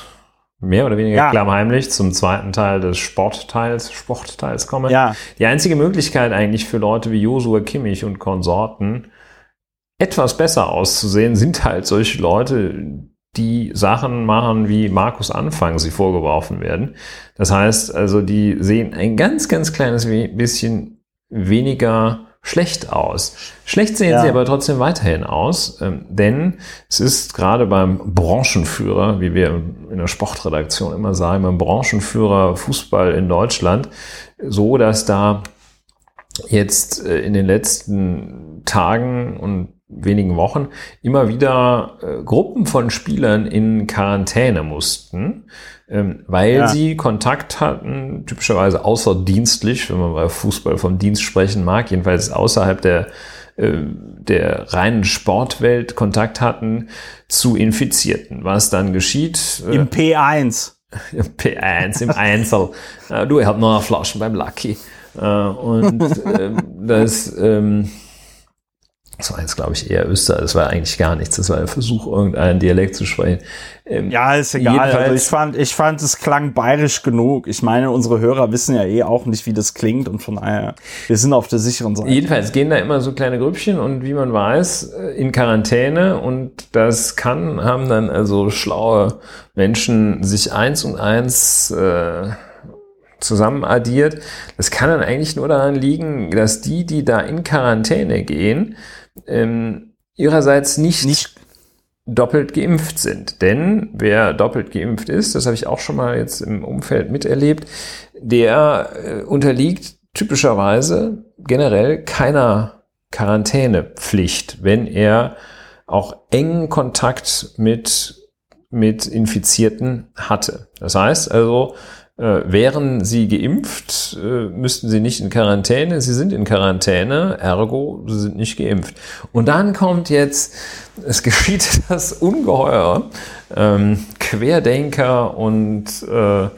mehr oder weniger ja. klammheimlich zum zweiten Teil des Sportteils, Sportteils komme. Ja. Die einzige Möglichkeit eigentlich für Leute wie Josua Kimmich und Konsorten, etwas besser auszusehen, sind halt solche Leute, die Sachen machen, wie Markus Anfang sie vorgeworfen werden. Das heißt also, die sehen ein ganz, ganz kleines bisschen weniger schlecht aus. Schlecht sehen ja. sie aber trotzdem weiterhin aus, ähm, denn es ist gerade beim Branchenführer, wie wir in der Sportredaktion immer sagen, beim Branchenführer Fußball in Deutschland so, dass da jetzt äh, in den letzten Tagen und wenigen Wochen immer wieder äh, Gruppen von Spielern in Quarantäne mussten, ähm, weil ja. sie Kontakt hatten, typischerweise außerdienstlich, wenn man bei Fußball vom Dienst sprechen mag, jedenfalls außerhalb der äh, der reinen Sportwelt Kontakt hatten zu Infizierten. Was dann geschieht? Äh, Im P1. Im P1, im Einzel. du, ich hab noch Flaschen beim Lucky. Äh, und ähm, das ähm, das war jetzt, glaube ich, eher Öster. Das war eigentlich gar nichts. Das war ein Versuch, irgendeinen Dialekt zu sprechen. Ähm, ja, ist egal. Also ich fand, ich fand, es klang bayerisch genug. Ich meine, unsere Hörer wissen ja eh auch nicht, wie das klingt und von daher, wir sind auf der sicheren Seite. Jedenfalls gehen da immer so kleine Grüppchen und wie man weiß, äh, in Quarantäne und das kann, haben dann also schlaue Menschen sich eins und eins, äh, zusammen addiert. Das kann dann eigentlich nur daran liegen, dass die, die da in Quarantäne gehen, ähm, ihrerseits nicht, nicht doppelt geimpft sind. Denn wer doppelt geimpft ist, das habe ich auch schon mal jetzt im Umfeld miterlebt, der äh, unterliegt typischerweise generell keiner Quarantänepflicht, wenn er auch engen Kontakt mit, mit Infizierten hatte. Das heißt also, äh, wären sie geimpft, äh, müssten sie nicht in Quarantäne. Sie sind in Quarantäne, ergo, sie sind nicht geimpft. Und dann kommt jetzt, es geschieht das Ungeheuer, ähm, Querdenker und äh,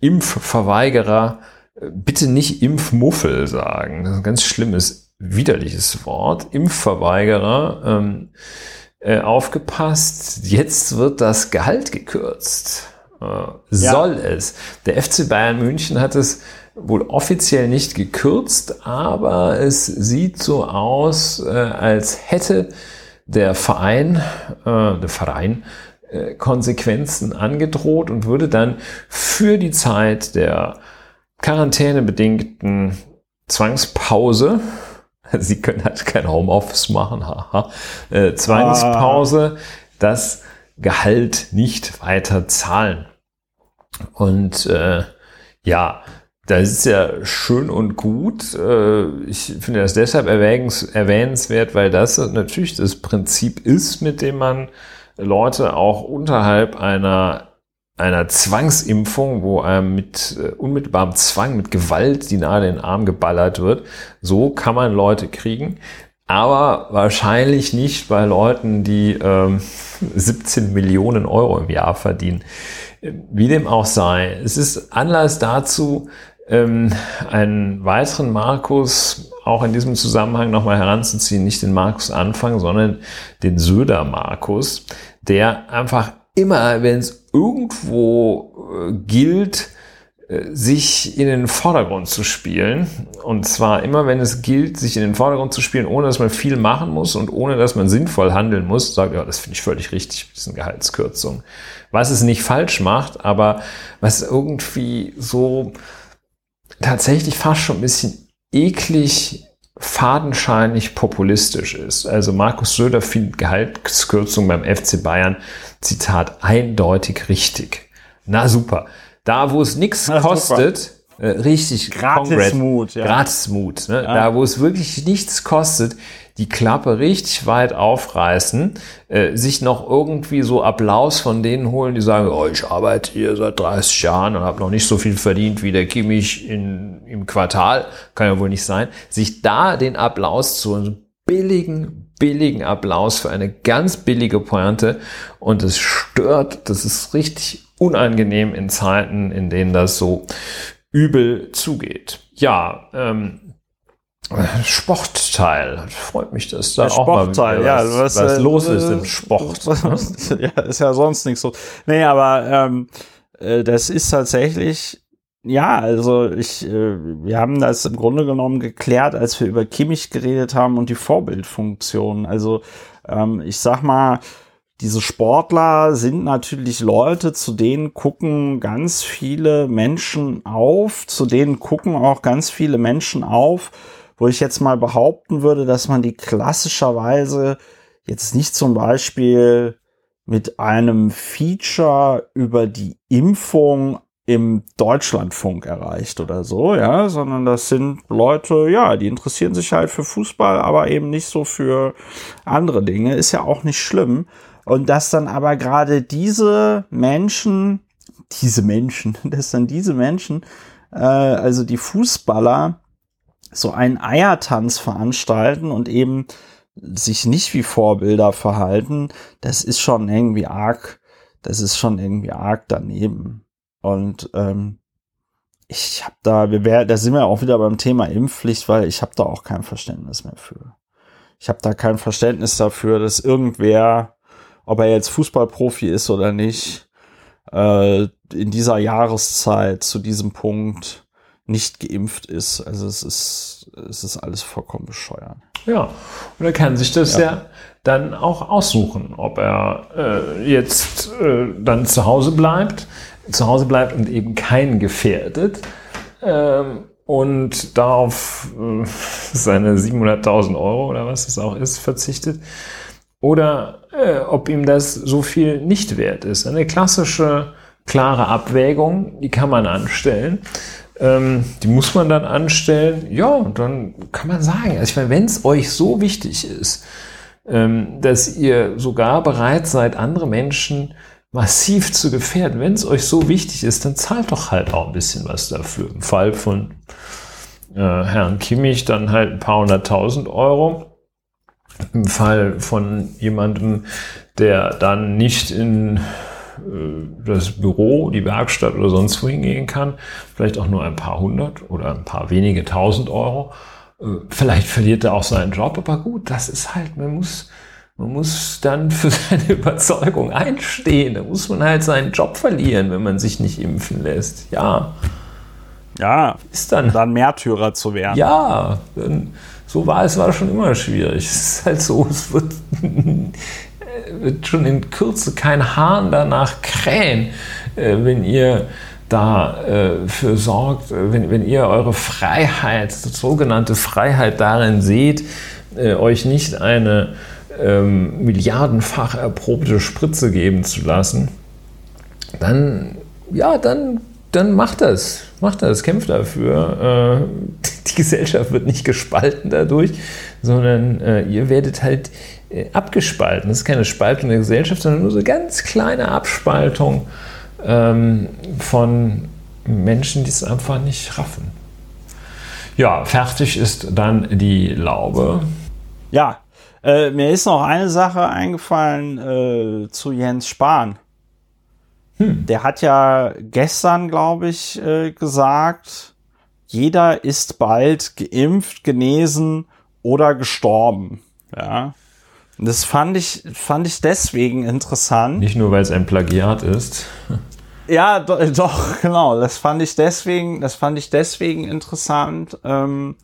Impfverweigerer, äh, bitte nicht Impfmuffel sagen. Das ist ein ganz schlimmes, widerliches Wort. Impfverweigerer, ähm, äh, aufgepasst, jetzt wird das Gehalt gekürzt. Äh, soll ja. es. Der FC Bayern München hat es wohl offiziell nicht gekürzt, aber es sieht so aus, äh, als hätte der Verein, äh, der Verein äh, Konsequenzen angedroht und würde dann für die Zeit der quarantänebedingten Zwangspause, Sie können halt kein Homeoffice machen, haha, Zwangspause, ah. das Gehalt nicht weiter zahlen. Und äh, ja, Das ist ja schön und gut. Äh, ich finde das deshalb erwähnenswert, weil das natürlich das Prinzip ist, mit dem man Leute auch unterhalb einer einer Zwangsimpfung, wo einem mit äh, unmittelbarem Zwang, mit Gewalt die Nadel in den Arm geballert wird. So kann man Leute kriegen, aber wahrscheinlich nicht bei Leuten, die ähm, 17 Millionen Euro im Jahr verdienen. Wie dem auch sei, es ist Anlass dazu, ähm, einen weiteren Markus auch in diesem Zusammenhang nochmal heranzuziehen, nicht den Markus Anfang, sondern den Söder Markus, der einfach immer, wenn es irgendwo äh, gilt, sich in den Vordergrund zu spielen. Und zwar immer, wenn es gilt, sich in den Vordergrund zu spielen, ohne dass man viel machen muss und ohne dass man sinnvoll handeln muss, sagt, ja, das finde ich völlig richtig, das ist eine Gehaltskürzung. Was es nicht falsch macht, aber was irgendwie so tatsächlich fast schon ein bisschen eklig fadenscheinig populistisch ist. Also Markus Söder findet Gehaltskürzung beim FC Bayern, Zitat, eindeutig richtig. Na super. Da, wo es nichts kostet, äh, richtig, Gratismut, ja. Gratismut, ne? Ja. Da, wo es wirklich nichts kostet, die Klappe richtig weit aufreißen, äh, sich noch irgendwie so Applaus von denen holen, die sagen, oh, ich arbeite hier seit 30 Jahren und habe noch nicht so viel verdient wie der Kimmich in, im Quartal, kann ja wohl nicht sein, sich da den Applaus zu einem billigen, billigen Applaus für eine ganz billige Pointe und es stört, das ist richtig unangenehm in Zeiten, in denen das so übel zugeht. Ja, ähm, Sportteil. Freut mich, dass da auch mal was, ja, was, was äh, los ist im Sport. ja, ist ja sonst nichts so. Nee, aber ähm, äh, das ist tatsächlich, ja, also ich, äh, wir haben das im Grunde genommen geklärt, als wir über Kimmich geredet haben und die Vorbildfunktion. Also ähm, ich sag mal, diese Sportler sind natürlich Leute, zu denen gucken ganz viele Menschen auf, zu denen gucken auch ganz viele Menschen auf, wo ich jetzt mal behaupten würde, dass man die klassischerweise jetzt nicht zum Beispiel mit einem Feature über die Impfung im Deutschlandfunk erreicht oder so, ja, sondern das sind Leute, ja, die interessieren sich halt für Fußball, aber eben nicht so für andere Dinge, ist ja auch nicht schlimm. Und dass dann aber gerade diese Menschen, diese Menschen, dass dann diese Menschen, äh, also die Fußballer, so einen Eiertanz veranstalten und eben sich nicht wie Vorbilder verhalten, das ist schon irgendwie arg, das ist schon irgendwie arg daneben. Und ähm, ich habe da, wir wär, da sind wir auch wieder beim Thema Impfpflicht, weil ich habe da auch kein Verständnis mehr für. Ich habe da kein Verständnis dafür, dass irgendwer, ob er jetzt Fußballprofi ist oder nicht, äh, in dieser Jahreszeit zu diesem Punkt nicht geimpft ist. Also es ist, es ist alles vollkommen bescheuert. Ja, und er kann sich das ja, ja dann auch aussuchen, ob er äh, jetzt äh, dann zu Hause bleibt, zu Hause bleibt und eben keinen gefährdet ähm, und darauf äh, seine 700.000 Euro oder was es auch ist, verzichtet. Oder äh, ob ihm das so viel nicht wert ist. Eine klassische, klare Abwägung, die kann man anstellen. Ähm, die muss man dann anstellen. Ja, dann kann man sagen, also ich meine, wenn es euch so wichtig ist, ähm, dass ihr sogar bereit seid, andere Menschen massiv zu gefährden, wenn es euch so wichtig ist, dann zahlt doch halt auch ein bisschen was dafür. Im Fall von äh, Herrn Kimmich dann halt ein paar hunderttausend Euro. Im Fall von jemandem, der dann nicht in äh, das Büro, die Werkstatt oder sonst wohin gehen kann. Vielleicht auch nur ein paar hundert oder ein paar wenige tausend Euro. Äh, vielleicht verliert er auch seinen Job, aber gut, das ist halt, man muss, man muss dann für seine Überzeugung einstehen. Da muss man halt seinen Job verlieren, wenn man sich nicht impfen lässt. Ja. Ja, ist dann. Dann Märtyrer zu werden. Ja, so war es war schon immer schwierig. Es ist halt so, es wird wird schon in Kürze kein Hahn danach krähen, äh, wenn ihr dafür äh, sorgt, äh, wenn, wenn ihr eure Freiheit, sogenannte Freiheit darin seht, euch nicht eine ähm, milliardenfach erprobte Spritze geben zu lassen, dann, ja, dann dann macht das. Macht das, kämpft dafür. Äh, die Gesellschaft wird nicht gespalten dadurch, sondern äh, ihr werdet halt äh, abgespalten. Das ist keine Spaltung der Gesellschaft, sondern nur so eine ganz kleine Abspaltung ähm, von Menschen, die es einfach nicht raffen. Ja, fertig ist dann die Laube. Ja, äh, mir ist noch eine Sache eingefallen äh, zu Jens Spahn. Hm. Der hat ja gestern, glaube ich, äh, gesagt, jeder ist bald geimpft, genesen oder gestorben. Ja. Und das fand ich, fand ich deswegen interessant. Nicht nur, weil es ein Plagiat ist. Ja, do, doch, genau. Das fand ich deswegen, das fand ich deswegen interessant, ähm,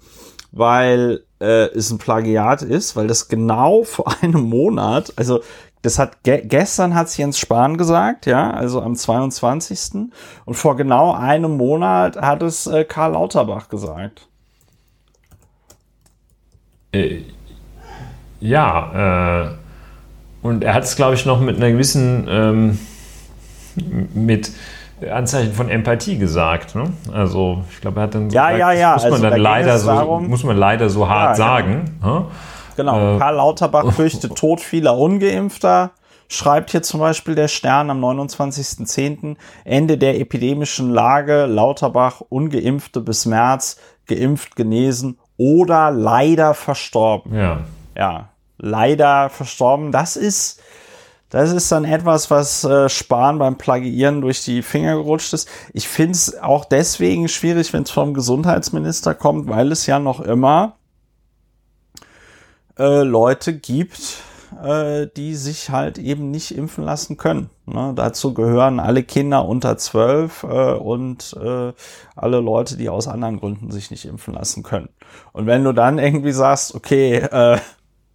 weil äh, es ein Plagiat ist, weil das genau vor einem Monat, also das hat ge gestern hat Jens Spahn gesagt, ja, also am 22. Und vor genau einem Monat hat es äh, Karl Lauterbach gesagt. Äh, ja, äh, und er hat es, glaube ich, noch mit einer gewissen, ähm, mit Anzeichen von Empathie gesagt. Ne? Also ich glaube, er hat dann ja, gesagt, ja, ja. muss man also, dann da leider so, muss man leider so hart ja, sagen. Genau, genau. Äh, Karl Lauterbach fürchtet Tod vieler Ungeimpfter. Schreibt hier zum Beispiel der Stern am 29.10. Ende der epidemischen Lage. Lauterbach ungeimpfte bis März, geimpft, genesen oder leider verstorben. Ja. Ja, leider verstorben. Das ist, das ist dann etwas, was äh, Spahn beim Plagiieren durch die Finger gerutscht ist. Ich finde es auch deswegen schwierig, wenn es vom Gesundheitsminister kommt, weil es ja noch immer äh, Leute gibt, äh, die sich halt eben nicht impfen lassen können. Ne? Dazu gehören alle Kinder unter zwölf äh, und äh, alle Leute, die aus anderen Gründen sich nicht impfen lassen können. Und wenn du dann irgendwie sagst, okay, äh,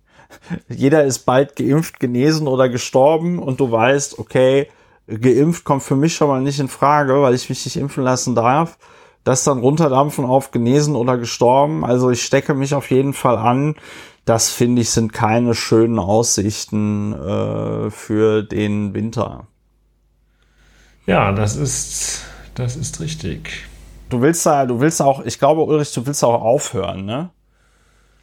jeder ist bald geimpft, genesen oder gestorben und du weißt, okay, geimpft kommt für mich schon mal nicht in Frage, weil ich mich nicht impfen lassen darf. Das dann runterdampfen auf genesen oder gestorben. Also ich stecke mich auf jeden Fall an. Das finde ich sind keine schönen Aussichten äh, für den Winter. Ja, das ist, das ist richtig. Du willst da, du willst auch, ich glaube, Ulrich, du willst auch aufhören, ne?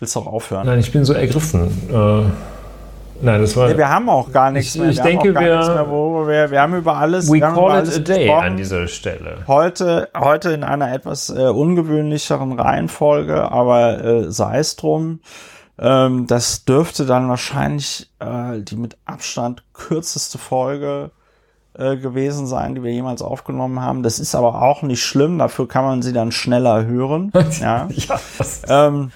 Willst auch aufhören? Nein, ich bin so ergriffen. Äh, nein, das war. Nee, wir haben auch gar nichts ich, mehr. Ich wir denke, haben gar wir, mehr, wir, wir haben über alles. We call it a day gesprochen. an dieser Stelle. Heute, heute in einer etwas äh, ungewöhnlicheren Reihenfolge, aber äh, sei es drum. Ähm, das dürfte dann wahrscheinlich äh, die mit Abstand kürzeste Folge äh, gewesen sein, die wir jemals aufgenommen haben. Das ist aber auch nicht schlimm, dafür kann man sie dann schneller hören. ja. ja, Ähm,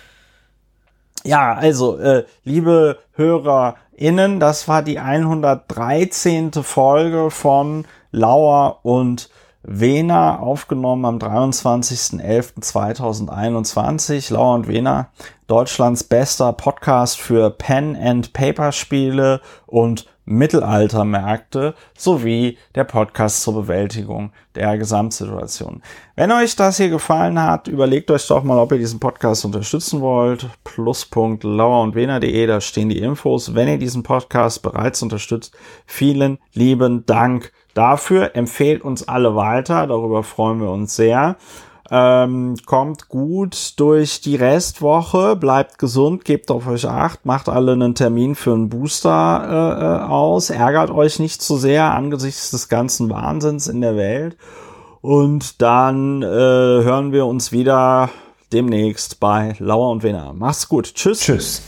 ja, also, äh, liebe HörerInnen, das war die 113. Folge von Lauer und Wena, aufgenommen am 23.11.2021. Lauer und Wena, Deutschlands bester Podcast für Pen-and-Paper-Spiele und Mittelaltermärkte sowie der Podcast zur Bewältigung der Gesamtsituation. Wenn euch das hier gefallen hat, überlegt euch doch mal, ob ihr diesen Podcast unterstützen wollt. Plus.lauerundwener.de, da stehen die Infos. Wenn ihr diesen Podcast bereits unterstützt, vielen lieben Dank dafür. Empfehlt uns alle weiter, darüber freuen wir uns sehr. Ähm, kommt gut durch die Restwoche, bleibt gesund, gebt auf euch acht, macht alle einen Termin für einen Booster äh, aus, ärgert euch nicht zu sehr angesichts des ganzen Wahnsinns in der Welt. Und dann äh, hören wir uns wieder demnächst bei Lauer und Wener. Macht's gut. Tschüss. Tschüss.